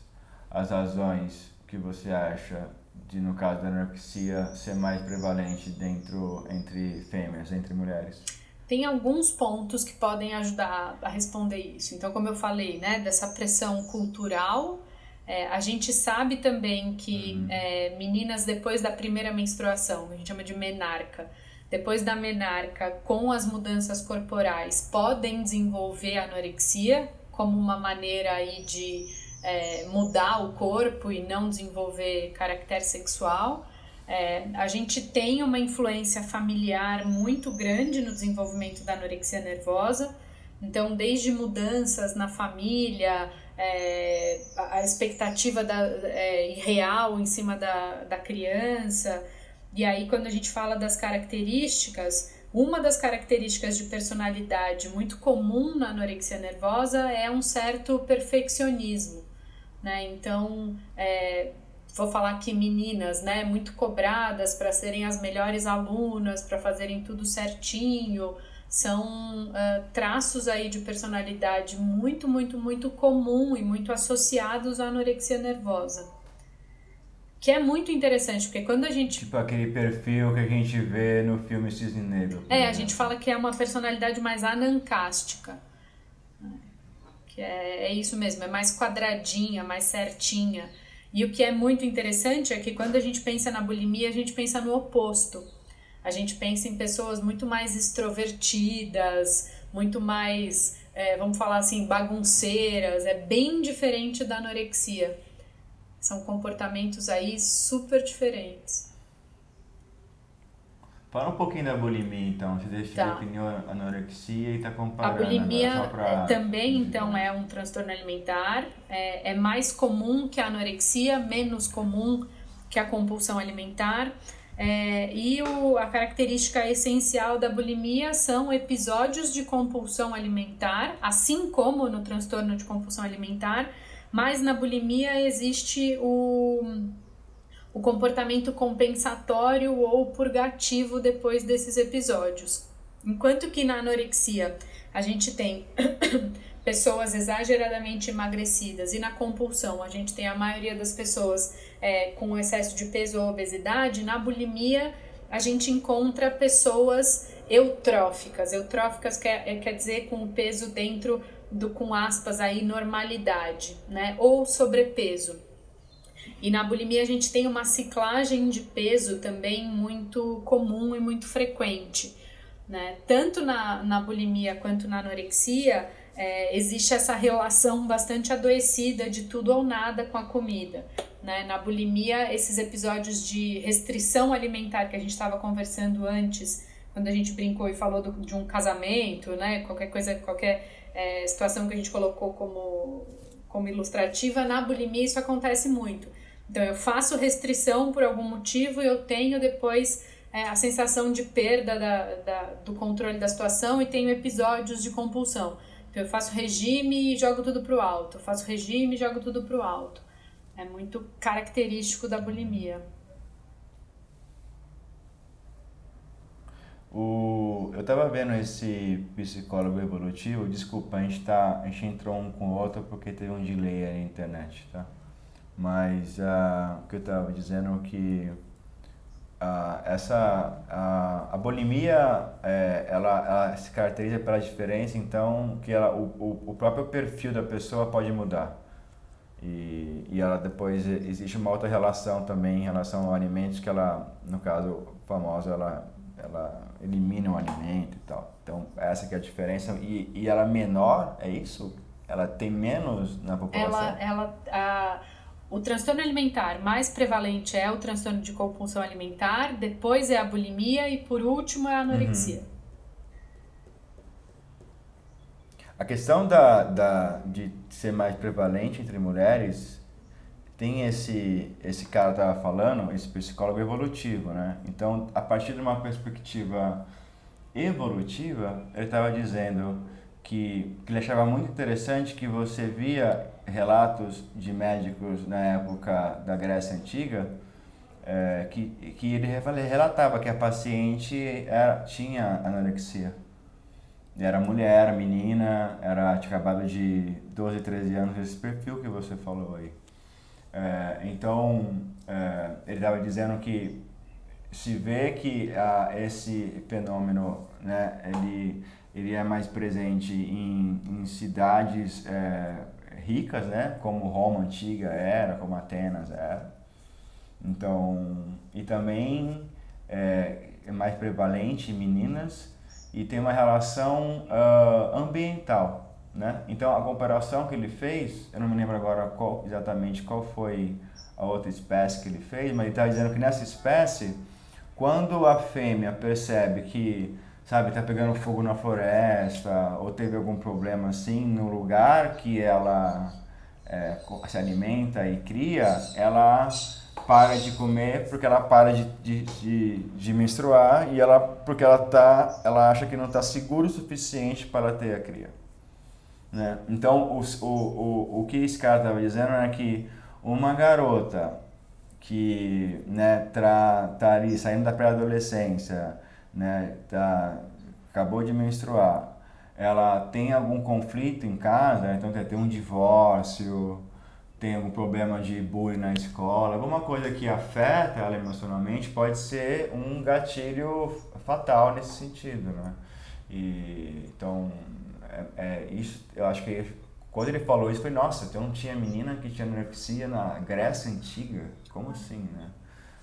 as razões que você acha de, no caso da anorexia, ser mais prevalente dentro, entre fêmeas, entre mulheres? tem alguns pontos que podem ajudar a responder isso. Então, como eu falei, né, dessa pressão cultural, é, a gente sabe também que uhum. é, meninas depois da primeira menstruação, a gente chama de menarca, depois da menarca, com as mudanças corporais, podem desenvolver anorexia como uma maneira aí de é, mudar o corpo e não desenvolver caractere sexual. É, a gente tem uma influência familiar muito grande no desenvolvimento da anorexia nervosa. Então, desde mudanças na família, é, a expectativa da, é, real em cima da, da criança. E aí, quando a gente fala das características, uma das características de personalidade muito comum na anorexia nervosa é um certo perfeccionismo. Né? Então, é, vou falar aqui meninas, né, muito cobradas para serem as melhores alunas, para fazerem tudo certinho, são uh, traços aí de personalidade muito, muito, muito comum e muito associados à anorexia nervosa. Que é muito interessante, porque quando a gente. Tipo aquele perfil que a gente vê no filme Cisne Negro. É, a gente fala que é uma personalidade mais anancástica. Que é, é isso mesmo, é mais quadradinha, mais certinha. E o que é muito interessante é que quando a gente pensa na bulimia, a gente pensa no oposto a gente pensa em pessoas muito mais extrovertidas, muito mais, é, vamos falar assim, bagunceiras, é bem diferente da anorexia. São comportamentos aí super diferentes. Fala um pouquinho da bulimia, então. Você tá. definiu a anorexia e está comparando. A bulimia pra... também, então, é um transtorno alimentar. É, é mais comum que a anorexia, menos comum que a compulsão alimentar. É, e o, a característica essencial da bulimia são episódios de compulsão alimentar, assim como no transtorno de compulsão alimentar, mas na bulimia existe o, o comportamento compensatório ou purgativo depois desses episódios. Enquanto que na anorexia a gente tem [COUGHS] pessoas exageradamente emagrecidas e na compulsão a gente tem a maioria das pessoas é, com excesso de peso ou obesidade, na bulimia a gente encontra pessoas eutróficas. Eutróficas quer, é, quer dizer com o peso dentro do, com aspas aí, normalidade, né? Ou sobrepeso. E na bulimia a gente tem uma ciclagem de peso também muito comum e muito frequente. Né? Tanto na, na bulimia quanto na anorexia, é, existe essa relação bastante adoecida de tudo ou nada com a comida. Né? Na bulimia, esses episódios de restrição alimentar que a gente estava conversando antes, quando a gente brincou e falou do, de um casamento, né? qualquer coisa, qualquer é, situação que a gente colocou como, como ilustrativa, na bulimia isso acontece muito. Então, eu faço restrição por algum motivo e eu tenho depois é, a sensação de perda da, da, do controle da situação e tenho episódios de compulsão. Então, eu faço regime e jogo tudo pro alto, eu faço regime e jogo tudo pro alto. É muito característico da bulimia. O, eu estava vendo esse psicólogo evolutivo, desculpa, a gente, tá, a gente entrou um com o outro porque teve um delay aí na internet, tá? Mas uh, o que eu estava dizendo é que uh, essa, uh, a bulimia, é, ela, ela, se caracteriza pela diferença, então, que ela, o, o, o próprio perfil da pessoa pode mudar. E, e ela depois existe uma outra relação também em relação ao alimentos que ela, no caso famoso, ela, ela elimina o alimento e tal. Então essa que é a diferença e, e ela é menor, é isso? Ela tem menos na população? Ela, ela a, o transtorno alimentar mais prevalente é o transtorno de compulsão alimentar, depois é a bulimia e por último é a anorexia. Uhum. A questão da, da, de ser mais prevalente entre mulheres tem esse esse cara estava falando, esse psicólogo evolutivo, né? Então, a partir de uma perspectiva evolutiva, ele estava dizendo que, que ele achava muito interessante que você via relatos de médicos na época da Grécia Antiga é, que, que ele relatava que a paciente era, tinha anorexia. Era mulher, era menina, era acabado de 12, 13 anos, esse perfil que você falou aí. É, então, é, ele estava dizendo que se vê que esse fenômeno, né, ele, ele é mais presente em, em cidades é, ricas, né, como Roma antiga era, como Atenas era. Então, e também é, é mais prevalente em meninas e tem uma relação uh, ambiental, né? Então a comparação que ele fez, eu não me lembro agora qual, exatamente qual foi a outra espécie que ele fez, mas ele está dizendo que nessa espécie, quando a fêmea percebe que, sabe, está pegando fogo na floresta ou teve algum problema assim no lugar que ela é, se alimenta e cria, ela para de comer porque ela para de, de, de, de, menstruar e ela porque ela tá ela acha que não está seguro o suficiente para ter a cria né? Então o, o, o, o que esse cara estava dizendo é que uma garota que né tá, tá ali saindo da pré-adolescência né tá acabou de menstruar ela tem algum conflito em casa então ter um divórcio tem algum problema de bullying na escola, alguma coisa que afeta ela emocionalmente, pode ser um gatilho fatal nesse sentido, né? E, então, é, é, isso, eu acho que quando ele falou isso, foi nossa, então tinha menina que tinha anorexia na Grécia Antiga? Como assim, né?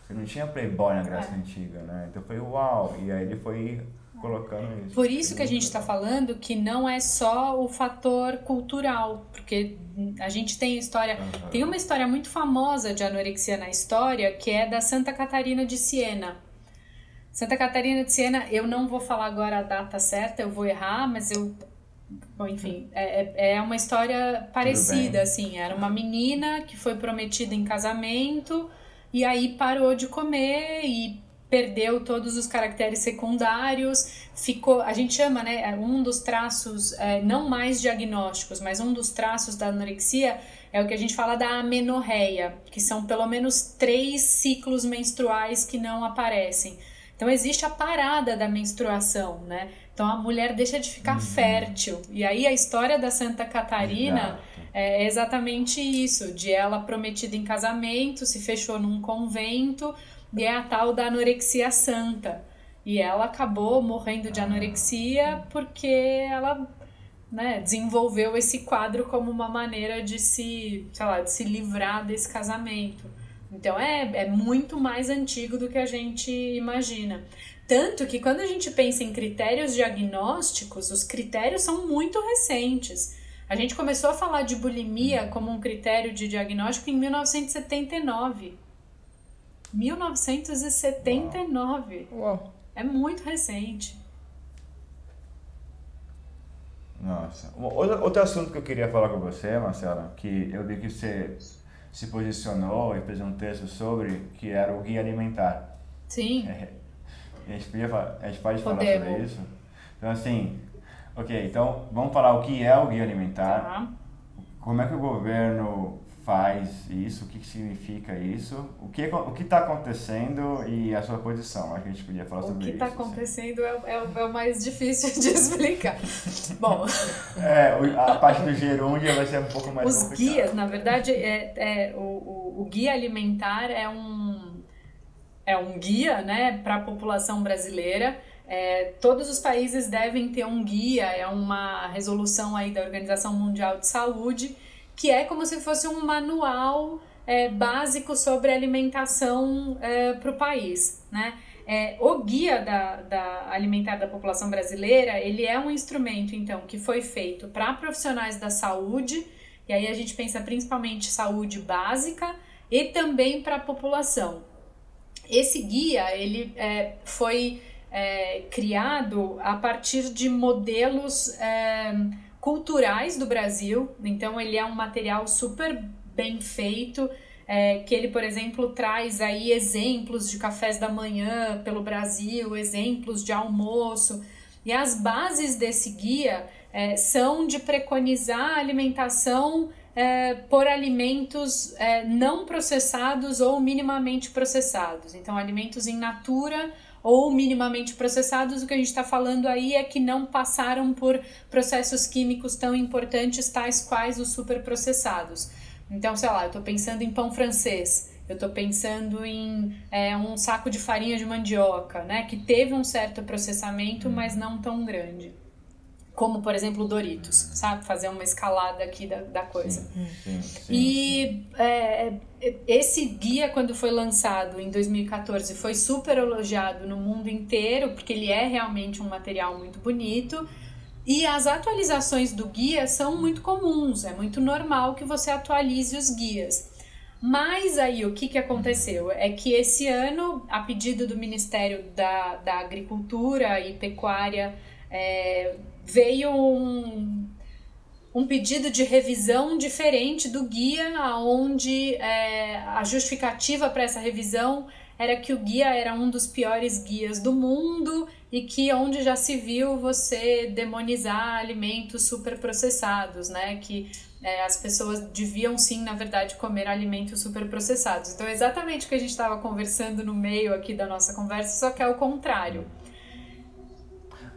Você não tinha playboy na Grécia é. Antiga, né? Então foi uau, e aí ele foi colocando isso. Por isso que a gente está falando que não é só o fator cultural, porque a gente tem história, uhum. tem uma história muito famosa de anorexia na história que é da Santa Catarina de Siena. Santa Catarina de Siena, eu não vou falar agora a data certa, eu vou errar, mas eu Bom, enfim, é, é, é uma história parecida, assim. Era uma menina que foi prometida em casamento e aí parou de comer e perdeu todos os caracteres secundários, ficou, a gente chama, né, é um dos traços, é, não mais diagnósticos, mas um dos traços da anorexia é o que a gente fala da amenorreia, que são pelo menos três ciclos menstruais que não aparecem. Então existe a parada da menstruação, né? Então a mulher deixa de ficar uhum. fértil. E aí a história da Santa Catarina. É exatamente isso, de ela prometida em casamento, se fechou num convento, e é a tal da anorexia santa. E ela acabou morrendo de anorexia porque ela né, desenvolveu esse quadro como uma maneira de se, sei lá, de se livrar desse casamento. Então é, é muito mais antigo do que a gente imagina. Tanto que quando a gente pensa em critérios diagnósticos, os critérios são muito recentes. A gente começou a falar de bulimia como um critério de diagnóstico em 1979. 1979. Uau. É muito recente. Nossa. Outro, outro assunto que eu queria falar com você, Marcela, que eu vi que você se posicionou e fez um texto sobre, que era o guia alimentar. Sim. É, [LAUGHS] a, gente podia, a gente pode falar sobre isso? Então, assim, ok, então vamos falar o que é o guia alimentar. Tá. Como é que o governo faz isso, o que significa isso, o que o que está acontecendo e a sua posição. Acho que a gente podia falar sobre isso. O que está assim. acontecendo é, é, é, o mais difícil de [LAUGHS] explicar. Bom. É, a parte do gerúndio vai ser um pouco mais Os complicado. guias, na verdade, é, é o, o, o guia alimentar é um é um guia, né, para a população brasileira. É, todos os países devem ter um guia, é uma resolução aí da Organização Mundial de Saúde que é como se fosse um manual é, básico sobre alimentação é, para o país, né? É, o guia da, da alimentar da população brasileira, ele é um instrumento, então, que foi feito para profissionais da saúde, e aí a gente pensa principalmente saúde básica, e também para a população. Esse guia, ele é, foi é, criado a partir de modelos é, culturais do Brasil. Então ele é um material super bem feito. É, que ele, por exemplo, traz aí exemplos de cafés da manhã pelo Brasil, exemplos de almoço. E as bases desse guia é, são de preconizar a alimentação é, por alimentos é, não processados ou minimamente processados. Então, alimentos in natura ou minimamente processados, o que a gente está falando aí é que não passaram por processos químicos tão importantes, tais quais os superprocessados. Então, sei lá, eu estou pensando em pão francês. Eu estou pensando em é, um saco de farinha de mandioca, né? Que teve um certo processamento, mas não tão grande. Como, por exemplo, o Doritos, sabe? Fazer uma escalada aqui da, da coisa. Sim, sim, sim, e é, esse guia, quando foi lançado em 2014, foi super elogiado no mundo inteiro, porque ele é realmente um material muito bonito. E as atualizações do guia são muito comuns, é muito normal que você atualize os guias. Mas aí o que, que aconteceu? É que esse ano, a pedido do Ministério da, da Agricultura e Pecuária, é, veio um, um pedido de revisão diferente do guia, onde é, a justificativa para essa revisão era que o guia era um dos piores guias do mundo e que onde já se viu você demonizar alimentos superprocessados, né? Que é, as pessoas deviam sim, na verdade, comer alimentos superprocessados. Então, é exatamente o que a gente estava conversando no meio aqui da nossa conversa, só que é o contrário.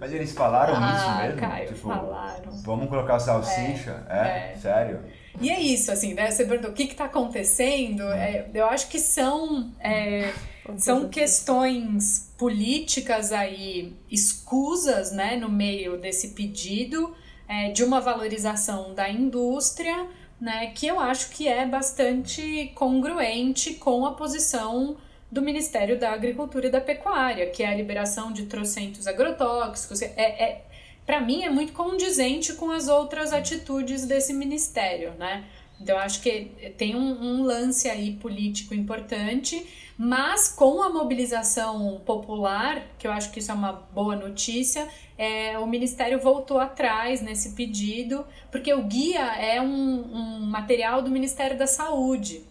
Mas eles falaram ah, isso mesmo? Caio, tipo, falaram. Vamos colocar salsicha? É, é, é. sério? E é isso, assim, né? Você perguntou o que está acontecendo. Hum. É, eu acho que são, é, são questões políticas aí escusas, né, no meio desse pedido é, de uma valorização da indústria, né, que eu acho que é bastante congruente com a posição do Ministério da Agricultura e da Pecuária, que é a liberação de trocentos agrotóxicos. É, é para mim é muito condizente com as outras atitudes desse ministério, né? Então, acho que tem um, um, lance aí político importante, mas com a mobilização popular, que eu acho que isso é uma boa notícia, é, o Ministério voltou atrás nesse pedido, porque o guia é um, um material do Ministério da Saúde.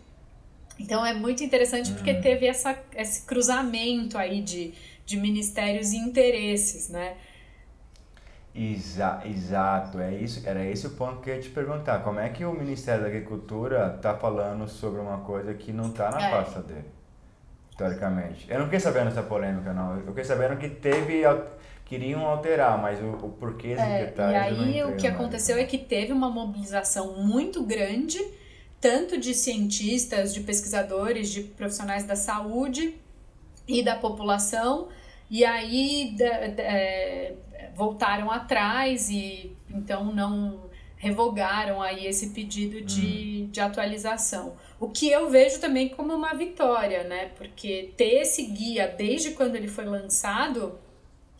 Então, é muito interessante porque uhum. teve essa, esse cruzamento aí de, de ministérios e interesses, né? Exa exato, é isso, era esse o ponto que eu ia te perguntar. Como é que o Ministério da Agricultura está falando sobre uma coisa que não está na é. pasta dele, teoricamente? Eu não fiquei sabendo essa polêmica, não. Eu fiquei sabendo que teve, queriam alterar, mas o, o porquê é, E aí o que aconteceu é que teve uma mobilização muito grande, tanto de cientistas, de pesquisadores, de profissionais da saúde e da população, e aí... É, voltaram atrás e então não revogaram aí esse pedido de, hum. de atualização. O que eu vejo também como uma vitória, né? Porque ter esse guia desde quando ele foi lançado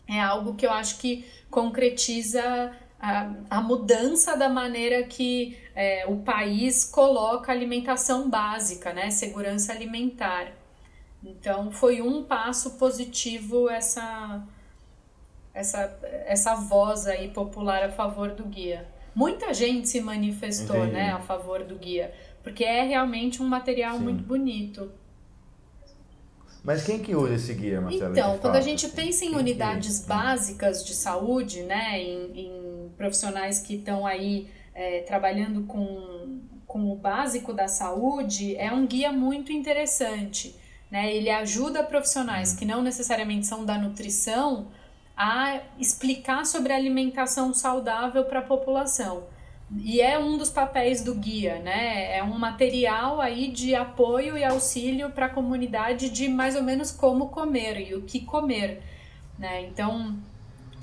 é algo que eu acho que concretiza a, a mudança da maneira que é, o país coloca alimentação básica, né? Segurança alimentar. Então foi um passo positivo essa essa, essa voz aí popular a favor do guia. Muita gente se manifestou né, a favor do guia, porque é realmente um material Sim. muito bonito. Mas quem que usa esse guia, Marcelo? Então, quando a gente pensa em unidades básicas de saúde, né, em, em profissionais que estão aí é, trabalhando com, com o básico da saúde, é um guia muito interessante. Né? Ele ajuda profissionais que não necessariamente são da nutrição a explicar sobre alimentação saudável para a população. E é um dos papéis do guia, né? É um material aí de apoio e auxílio para a comunidade de mais ou menos como comer e o que comer, né? Então,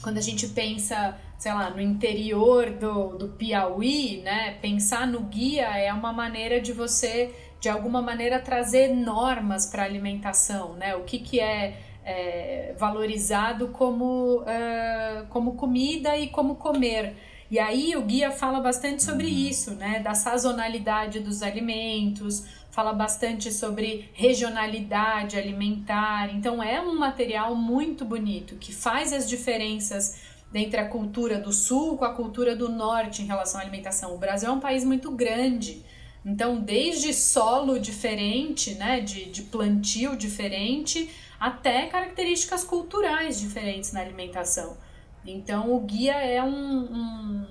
quando a gente pensa, sei lá, no interior do, do Piauí, né? Pensar no guia é uma maneira de você, de alguma maneira, trazer normas para a alimentação, né? O que, que é é, valorizado como, uh, como comida e como comer. E aí o guia fala bastante sobre uhum. isso, né? Da sazonalidade dos alimentos, fala bastante sobre regionalidade alimentar. Então é um material muito bonito que faz as diferenças entre a cultura do sul com a cultura do norte em relação à alimentação. O Brasil é um país muito grande. Então, desde solo diferente, né, de, de plantio diferente, até características culturais diferentes na alimentação. Então, o guia é um, um,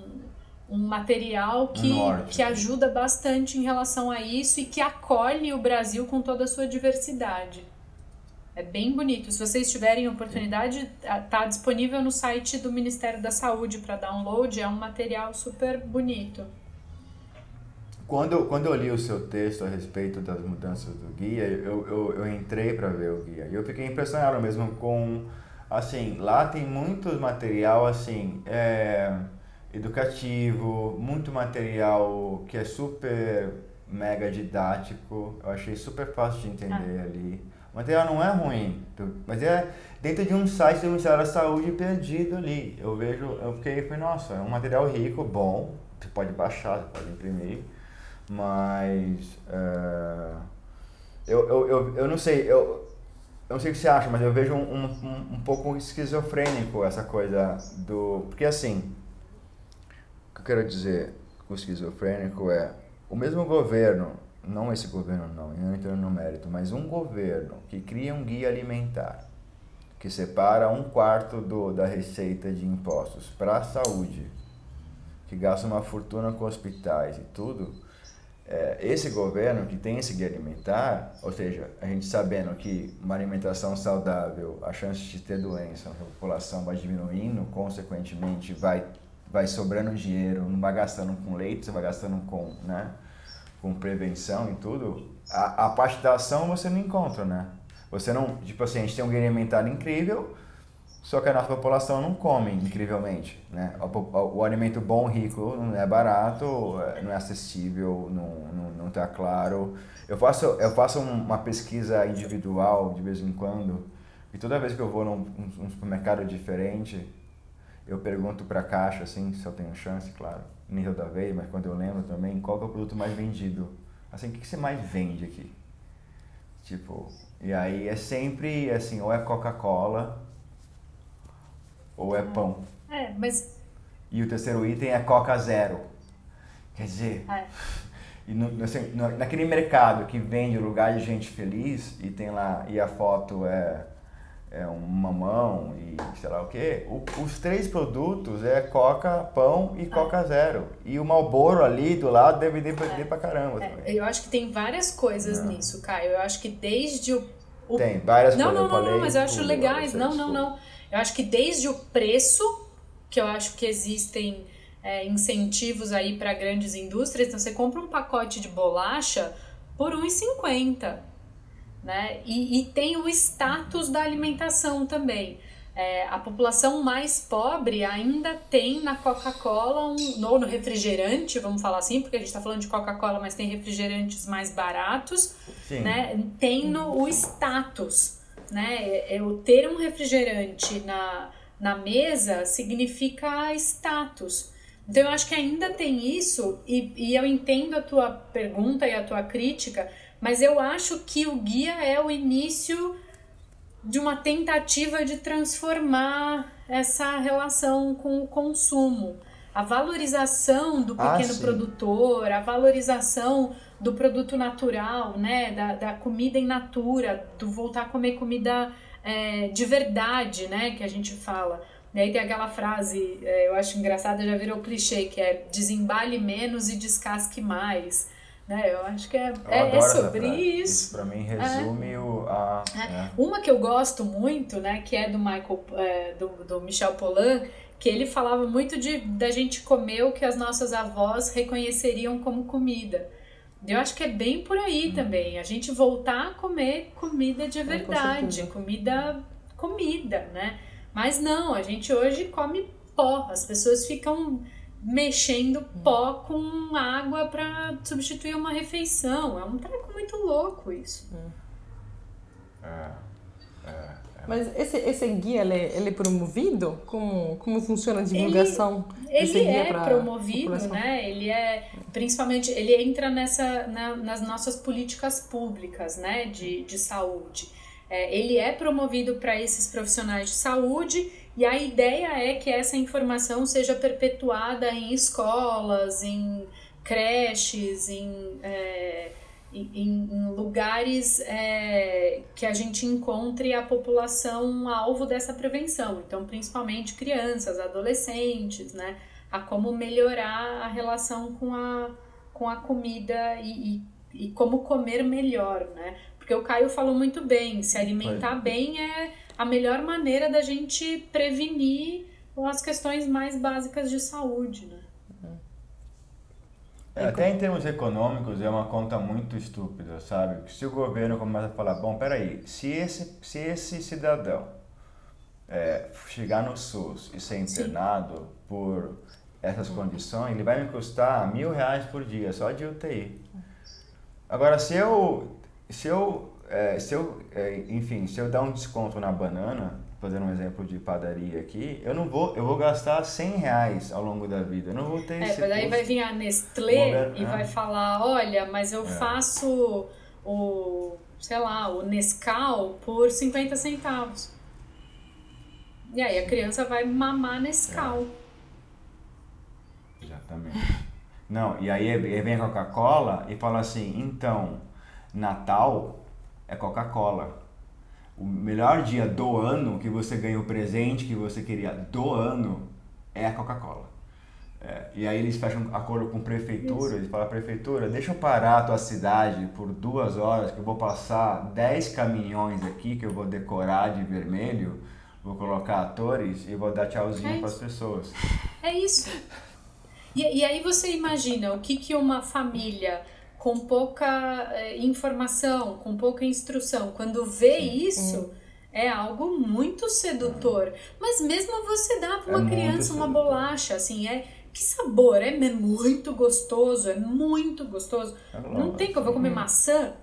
um material que, que ajuda bastante em relação a isso e que acolhe o Brasil com toda a sua diversidade. É bem bonito. Se vocês tiverem oportunidade, está disponível no site do Ministério da Saúde para download. É um material super bonito. quando, quando eu li o seu texto a respeito das mudanças do guia, eu, eu, eu entrei para ver o guia. E eu fiquei impressionado mesmo com, assim, lá tem muito material, assim, é, educativo, muito material que é super mega didático. Eu achei super fácil de entender ah. ali. O material não é ruim, mas é dentro de um site do Ministério da Saúde perdido ali. Eu vejo, eu fiquei, falei, nossa, é um material rico, bom, você pode baixar, você pode imprimir, mas é, eu, eu, eu, eu não sei, eu, eu não sei o que você acha, mas eu vejo um, um, um pouco esquizofrênico essa coisa do. Porque assim, o que eu quero dizer com esquizofrênico é o mesmo governo, não esse governo não, eu não entro no mérito, mas um governo que cria um guia alimentar, que separa um quarto do, da receita de impostos para a saúde, que gasta uma fortuna com hospitais e tudo, é, esse governo que tem esse guia alimentar, ou seja, a gente sabendo que uma alimentação saudável, a chance de ter doença na população vai diminuindo, consequentemente vai, vai sobrando dinheiro, não vai gastando com leite, você vai gastando com, né, com prevenção e tudo, a, a parte da ação você não encontra, né? Você não, tipo assim, a gente tem um guia alimentar incrível, só que a nossa população não come, incrivelmente. Né? O, o, alimento bom, rico, não é barato, é, não é acessível, não está claro. Eu faço, eu faço uma pesquisa individual de vez em quando, e toda vez que eu vou num, num supermercado diferente, eu pergunto para a caixa, assim, se eu tenho chance, claro, nem toda vez, mas quando eu lembro também, qual é o produto mais vendido? Assim, o que, que você mais vende aqui? Tipo, e aí é sempre, assim, ou é Coca-Cola ou é pão. É, mas. E o terceiro item é Coca Zero. Quer dizer. É. [LAUGHS] E no, assim, naquele mercado que vende lugar de gente feliz e tem lá, e a foto é, é um mamão e sei lá o que, os três produtos é Coca, pão e Coca Zero. E o Malboro ali do lado deve depender é. pra caramba. É, eu acho que tem várias coisas não. nisso, Caio. Eu acho que desde o. o... Tem, várias não, coisas. Não, não, não, mas eu acho legais. Não, não, não. Eu acho que desde o preço, que eu acho que existem é, incentivos aí para grandes indústrias, então você compra um pacote de bolacha por R$1,50. Né? E, e tem o status da alimentação também. É, a população mais pobre ainda tem na Coca-Cola, um, ou no refrigerante, vamos falar assim, porque a gente está falando de Coca-Cola, mas tem refrigerantes mais baratos, né? tem no, o status né? Eu ter um refrigerante na, na mesa significa status. Então eu acho que ainda tem isso, e, e eu entendo a tua pergunta e a tua crítica, mas eu acho que o guia é o início de uma tentativa de transformar essa relação com o consumo. A valorização do ah, pequeno ah, produtor, a valorização do produto natural, né? Da, da comida in natura, do voltar a comer comida é, de verdade, né? Que a gente fala. E aí tem aquela frase, é, eu acho engraçada, já virou clichê, que é desembale menos e descasque mais. Né? Eu acho que é, é, é sobre isso. Isso pra mim resume é. o. A, é. é. Uma que eu gosto muito, né, que é do Michael, é, do, do Michel Polan, que ele falava muito de da gente comer o que as nossas avós reconheceriam como comida. Eu acho que é bem por aí hum. também. A gente voltar a comer comida de é, verdade, comida, comida, né? Mas não, a gente hoje come pó. As pessoas ficam mexendo hum. pó com água para substituir uma refeição. É um treco muito louco isso. Hum. É, é. Mas esse, esse guia, ele, ele é promovido? Como, como funciona a divulgação ele, ele é promovido, né? Ele é, principalmente, ele entra nessa, na, nas nossas políticas públicas, né? De, de saúde. É, ele é promovido para esses profissionais de saúde e a ideia é que essa informação seja perpetuada em escolas, em creches, em... É, em, em lugares é, que a gente encontre a população alvo dessa prevenção. Então, principalmente crianças, adolescentes, né? A como melhorar a relação com a, com a comida e, e, e como comer melhor, né? Porque o Caio falou muito bem, se alimentar bem é a melhor maneira da gente prevenir as questões mais básicas de saúde, né? É, até em termos econômicos é uma conta muito estúpida, sabe? Se o governo começa a falar, bom, peraí, se esse, se esse cidadão é, chegar no SUS e ser internado Sim. por essas condições, ele vai me custar mil reais por dia só de UTI. Agora, se eu, se eu, é, se eu é, enfim, se eu dar um desconto na banana, fazendo um exemplo de padaria aqui, eu não vou, eu vou gastar 100 reais ao longo da vida. Eu não vou ter é, esse. Mas aí vai vir a Nestlé e vai falar, olha, mas eu é. faço o, sei lá, o Nescau por 50 centavos. E aí a criança vai mamar Nescau. É. Exatamente. Não, e aí vem a Coca-Cola e fala assim, então, Natal é Coca-Cola o melhor dia do ano que você ganha o presente que você queria do ano é a Coca-Cola. É, e aí eles fecham acordo com prefeitura, eles falam, prefeitura, deixa eu parar a tua cidade por duas horas que eu vou passar 10 caminhões aqui que eu vou decorar de vermelho, vou colocar atores e vou dar tchauzinho é para as pessoas. É isso. E, e aí você imagina o que, que uma família com pouca eh, informação, com pouca instrução, quando vê isso, é algo muito sedutor. Mas mesmo você dá para uma é criança uma bolacha, assim, é que sabor, é, é muito gostoso, é muito gostoso. É Não tem que eu vou comer maçã.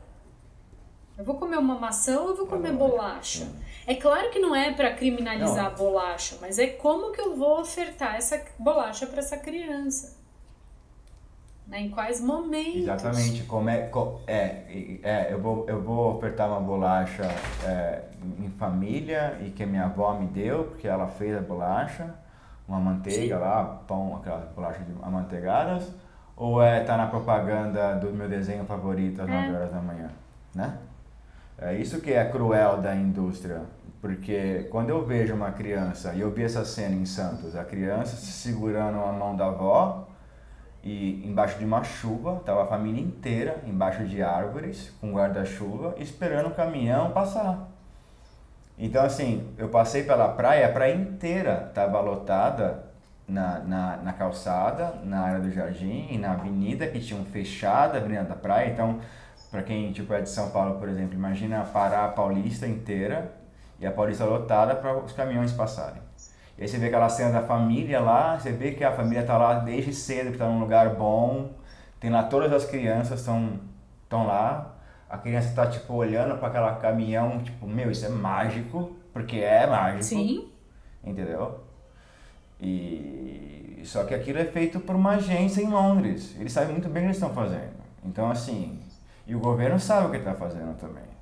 Eu vou comer uma maçã ou eu vou comer bolacha? É claro que não é para criminalizar não. a bolacha, mas é como que eu vou ofertar essa bolacha para essa criança. Né? Em quais momentos? Exatamente. Como é, é, é, eu, vou, eu vou ofertar uma bolacha é, em família e que minha avó me deu, porque ela fez a bolacha, uma manteiga Sim. lá, pão, aquelas bolachas amanteigadas, ou é tá na propaganda do meu desenho favorito às é. 9 horas da manhã, né? É isso que é cruel da indústria, porque quando eu vejo uma criança, e eu vi essa cena em Santos, a criança segurando a mão da avó, e embaixo de uma chuva, tava a família inteira embaixo de árvores com guarda-chuva esperando o caminhão passar. Então assim, eu passei pela praia, a praia inteira estava lotada na, na, na, calçada, na área do jardim e na avenida que tinham fechado a avenida da praia. Então, para quem tipo é de São Paulo, por exemplo, imagina parar a Paulista inteira e a Paulista lotada para os caminhões passarem. E aí você vê aquela cena da família lá, você vê que a família tá lá desde cedo, que tá num lugar bom. Tem lá todas as crianças estão estão lá. A criança tá tipo olhando para aquela caminhão, tipo, meu, isso é mágico, porque é mágico. Sim. Entendeu? E só que aquilo é feito por uma agência em Londres. Eles sabem muito bem o que eles estão fazendo. Então assim, e o governo sabe o que está fazendo também.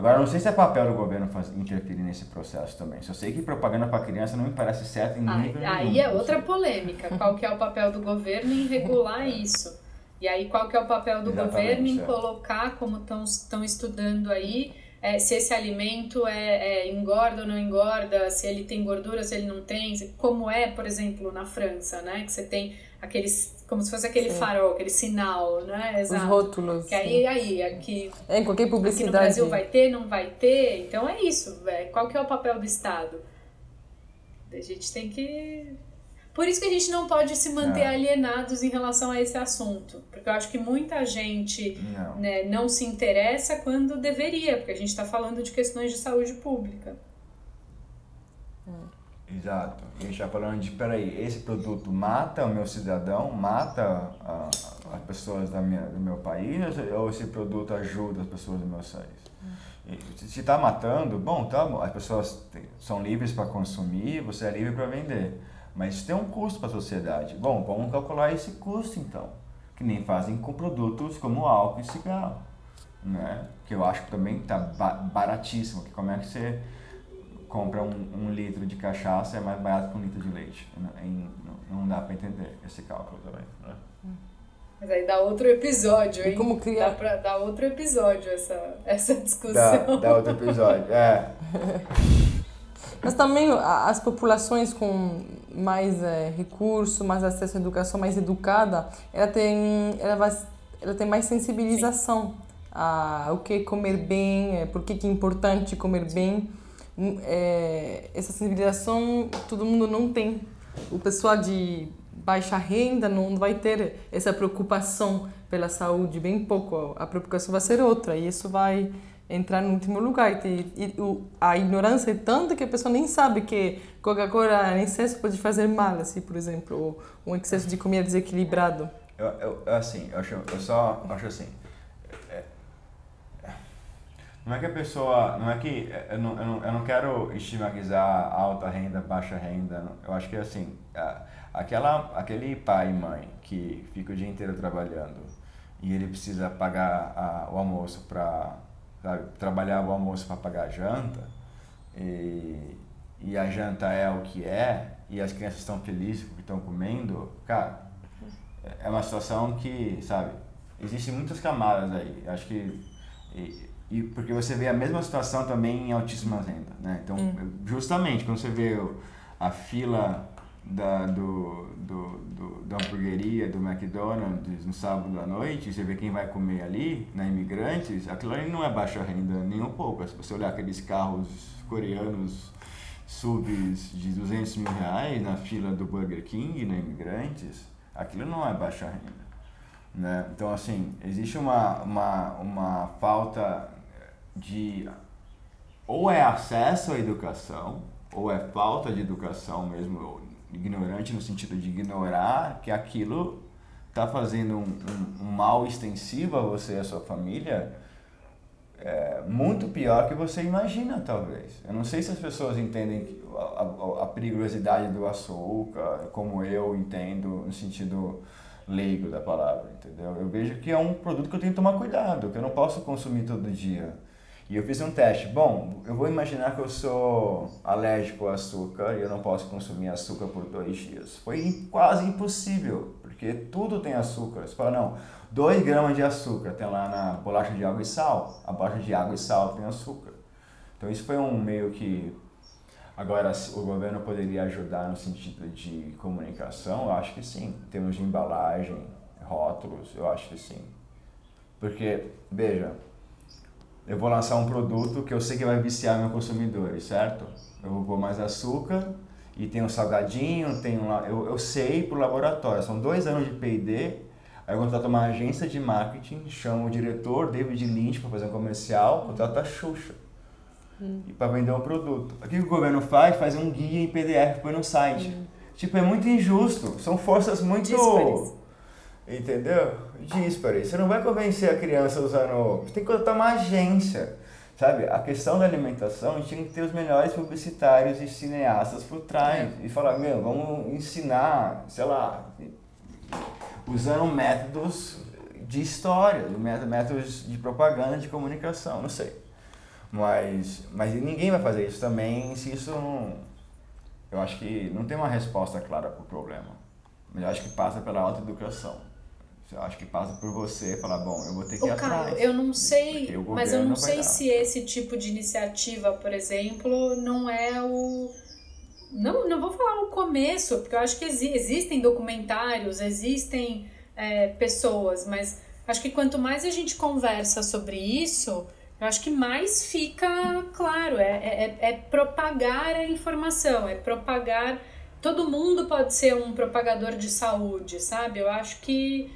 Agora, não sei se é papel do governo interferir nesse processo também. Só sei que propaganda para criança não me parece certo em nível Aí, aí é outra polêmica. Qual que é o papel do governo em regular isso? E aí, qual que é o papel do Exatamente, governo em colocar, como estão estudando aí, é, se esse alimento é, é, engorda ou não engorda, se ele tem gordura, se ele não tem, como é, por exemplo, na França, né? Que você tem aqueles como se fosse aquele sim. farol, aquele sinal, né? Exato. Os rótulos. Que aí, aí, aqui, é, em qualquer publicidade. Aqui no Brasil vai ter, não vai ter. Então é isso, velho. Qual que é o papel do Estado? A gente tem que... Por isso que a gente não pode se manter não. alienados em relação a esse assunto. Porque eu acho que muita gente não, né, não se interessa quando deveria, porque a gente está falando de questões de saúde pública. Exato. E a gente está falando de, peraí, esse produto mata o meu cidadão, mata as pessoas da minha, do meu país, ou esse produto ajuda as pessoas do meu país? se está matando, bom, tá as pessoas são livres para consumir, você é livre para vender. Mas tem um custo para a sociedade. Bom, vamos calcular esse custo então. Que nem fazem com produtos como álcool e cigarro. Né? Que eu acho que também está baratíssimo. Que como é que você compra um, um, litro de cachaça é mais barato que um litro de leite. Não, não dá para entender esse cálculo também. Né? Mas aí dá outro episódio, hein? E como criar? Dá pra dar outro episódio essa, essa discussão. Dá, dá outro episódio, é. [LAUGHS] Mas também as populações com mais é, recurso, mais acesso à educação, mais educada, ela tem, ela vai, ela tem mais sensibilização Sim. a o que comer bem, é, por que, que é importante comer bem é, essa sensibilização todo mundo não tem. O pessoal de, baixa renda não vai ter essa preocupação pela saúde, bem pouco. A preocupação vai ser outra e isso vai entrar no último lugar. E, e a ignorância é tanta que a pessoa nem sabe que Coca-Cola em excesso pode fazer mal, assim, por exemplo, ou um excesso de comida desequilibrado. Eu, eu, assim, eu, acho, eu só acho assim, não é que a pessoa, não é que, eu não, eu não, eu não quero estigmatizar alta renda, baixa renda, eu acho que assim, aquela, aquele pai e mãe que fica o dia inteiro trabalhando e ele precisa pagar a, o almoço para trabalhar o almoço para pagar a janta e, e a janta é o que é e as crianças estão felizes porque estão comendo, cara, é uma situação que, sabe, existem muitas camadas aí. Acho que e, e porque você vê a mesma situação também em altíssima renda, né? Então, hum. justamente quando você vê a fila da, do, do, do, da hamburgueria, do McDonald's no sábado à noite, você vê quem vai comer ali, na Imigrantes, aquilo ali não é baixa renda nem um pouco. Se você olhar aqueles carros coreanos subs de 200 mil reais na fila do Burger King, na Imigrantes, aquilo não é baixa renda. Né? Então, assim, existe uma, uma, uma falta de. Ou é acesso à educação, ou é falta de educação mesmo, ignorante no sentido de ignorar que aquilo está fazendo um, um, um, mal extensivo a você e a sua família é, muito pior que você imagina, talvez. Eu não sei se as pessoas entendem a, a, a perigosidade do açúcar, como eu entendo no sentido leigo da palavra, entendeu? Eu vejo que é um produto que eu tenho que tomar cuidado, que eu não posso consumir todo dia. E eu fiz um teste. Bom, eu vou imaginar que eu sou alérgico ao açúcar e eu não posso consumir açúcar por dois dias. Foi quase impossível, porque tudo tem açúcar. Você fala, não, 2 gramas de açúcar tem lá na bolacha de água e sal. A bolacha de água e sal tem açúcar. Então isso foi um meio que. Agora, o governo poderia ajudar no sentido de comunicação? Eu acho que sim. Em termos de embalagem, rótulos, eu acho que sim. Porque, veja, eu vou lançar um produto que eu sei que vai viciar meus consumidores, certo? Eu vou mais açúcar e tem um salgadinho, tem um, eu, eu sei pro laboratório, são dois anos de P&D, aí eu contrato uma agência de marketing, chamo o diretor David Lynch para fazer um comercial, contrato a Xuxa hum. e para vender um produto. O que o governo faz? Faz um guia em PDF, põe no site. Hum. Tipo, é muito injusto, são forças muito... Díspares entendeu? Díspare. Você não vai convencer a criança usando. Você tem que contratar uma agência. Sabe? A questão da alimentação, a gente tem que ter os melhores publicitários e cineastas por trás. É. E falar, meu, vamos ensinar, sei lá, usando métodos de história, métodos de propaganda, de comunicação, não sei. Mas, mas ninguém vai fazer isso também se isso não. Eu acho que não tem uma resposta clara para o problema. Mas eu acho que passa pela autoeducação. Eu acho que passa por você falar, bom, eu vou ter que ir atrás. eu não sei, mas eu não sei dar. se esse tipo de iniciativa, por exemplo, não é o não, não vou falar o começo, porque eu acho que existem documentários, existem é, pessoas, mas acho que quanto mais a gente conversa sobre isso, eu acho que mais fica claro, é, é, é propagar a informação, é propagar. Todo mundo pode ser um propagador de saúde, sabe? Eu acho que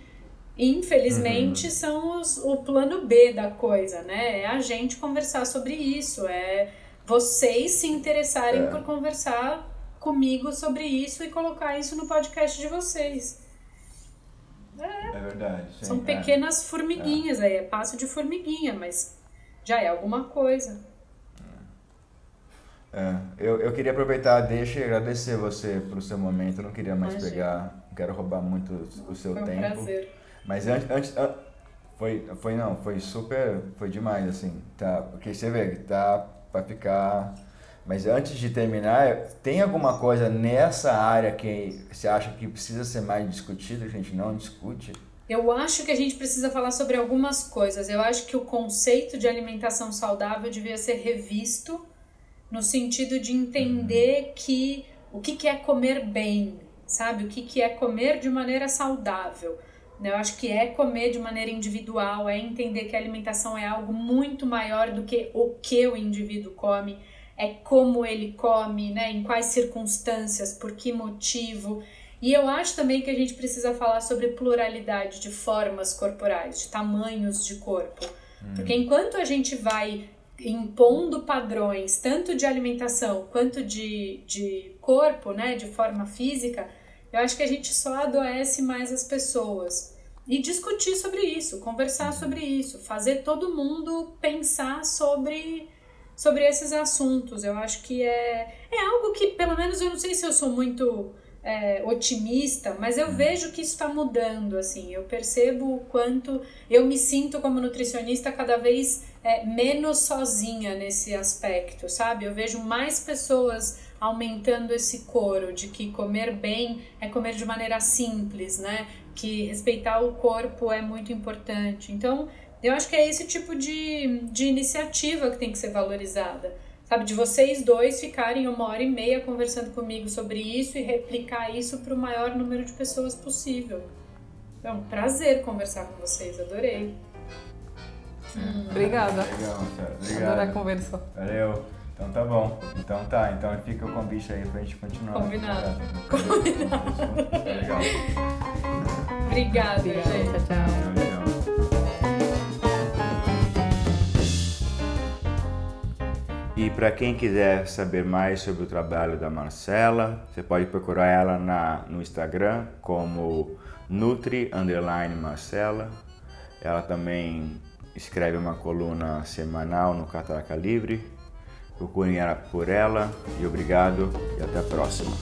Infelizmente, uhum. são os, o plano B da coisa, né? É a gente conversar sobre isso, é vocês se interessarem é. por conversar comigo sobre isso e colocar isso no podcast de vocês. É, é verdade. Sim, são é. pequenas formiguinhas aí, é passo de formiguinha, mas já é alguma coisa. É, eu, eu queria aproveitar, deixa e agradecer você pelo seu momento. Eu não queria mais Imagina. pegar, não quero roubar muito o seu Foi um tempo. Prazer. Mas antes, antes foi, foi não, foi super, foi demais assim, tá? Porque você vê, tá para ficar. Mas antes de terminar, tem alguma coisa nessa área que você acha que precisa ser mais discutida, a gente não discute? Eu acho que a gente precisa falar sobre algumas coisas. Eu acho que o conceito de alimentação saudável devia ser revisto no sentido de entender uhum. que o que, que é comer bem, sabe? O que, que é comer de maneira saudável. Né? Eu acho que é comer de maneira individual, é entender que a alimentação é algo muito maior do que o que o indivíduo come, é como ele come, né? em quais circunstâncias, por que motivo. E eu acho também que a gente precisa falar sobre pluralidade de formas corporais, de tamanhos de corpo. Hum. Porque enquanto a gente vai impondo padrões, tanto de alimentação quanto de, de corpo, né, de forma física, eu acho que a gente só adoece mais as pessoas. E discutir sobre isso, conversar sobre isso, fazer todo mundo pensar sobre, sobre esses assuntos. Eu acho que é, é algo que, pelo menos, eu não sei se eu sou muito é, otimista, mas eu vejo que isso está mudando, assim, eu percebo o quanto eu me sinto como nutricionista cada vez é, menos sozinha nesse aspecto, sabe? Eu vejo mais pessoas aumentando esse coro de que comer bem é comer de maneira simples, né? Que respeitar o corpo é muito importante. Então, eu acho que é esse tipo de, de iniciativa que tem que ser valorizada sabe, de vocês dois ficarem uma hora e meia conversando comigo sobre isso e replicar isso para o maior número de pessoas possível. É um prazer conversar com vocês, adorei. Hum. Obrigada. Legal, cara. Obrigado. Adorei a conversa. Valeu. Então tá bom. Então tá. Então fica o convite aí pra gente continuar. Combinado. Combinado. Legal. Obrigada, Obrigada, gente. Tchau, tchau. E para quem quiser saber mais sobre o trabalho da Marcela, você pode procurar ela na, no Instagram como Nutri Marcela. Ela também escreve uma coluna semanal no Catraca Livre. Procurem por ela e obrigado e até a próxima.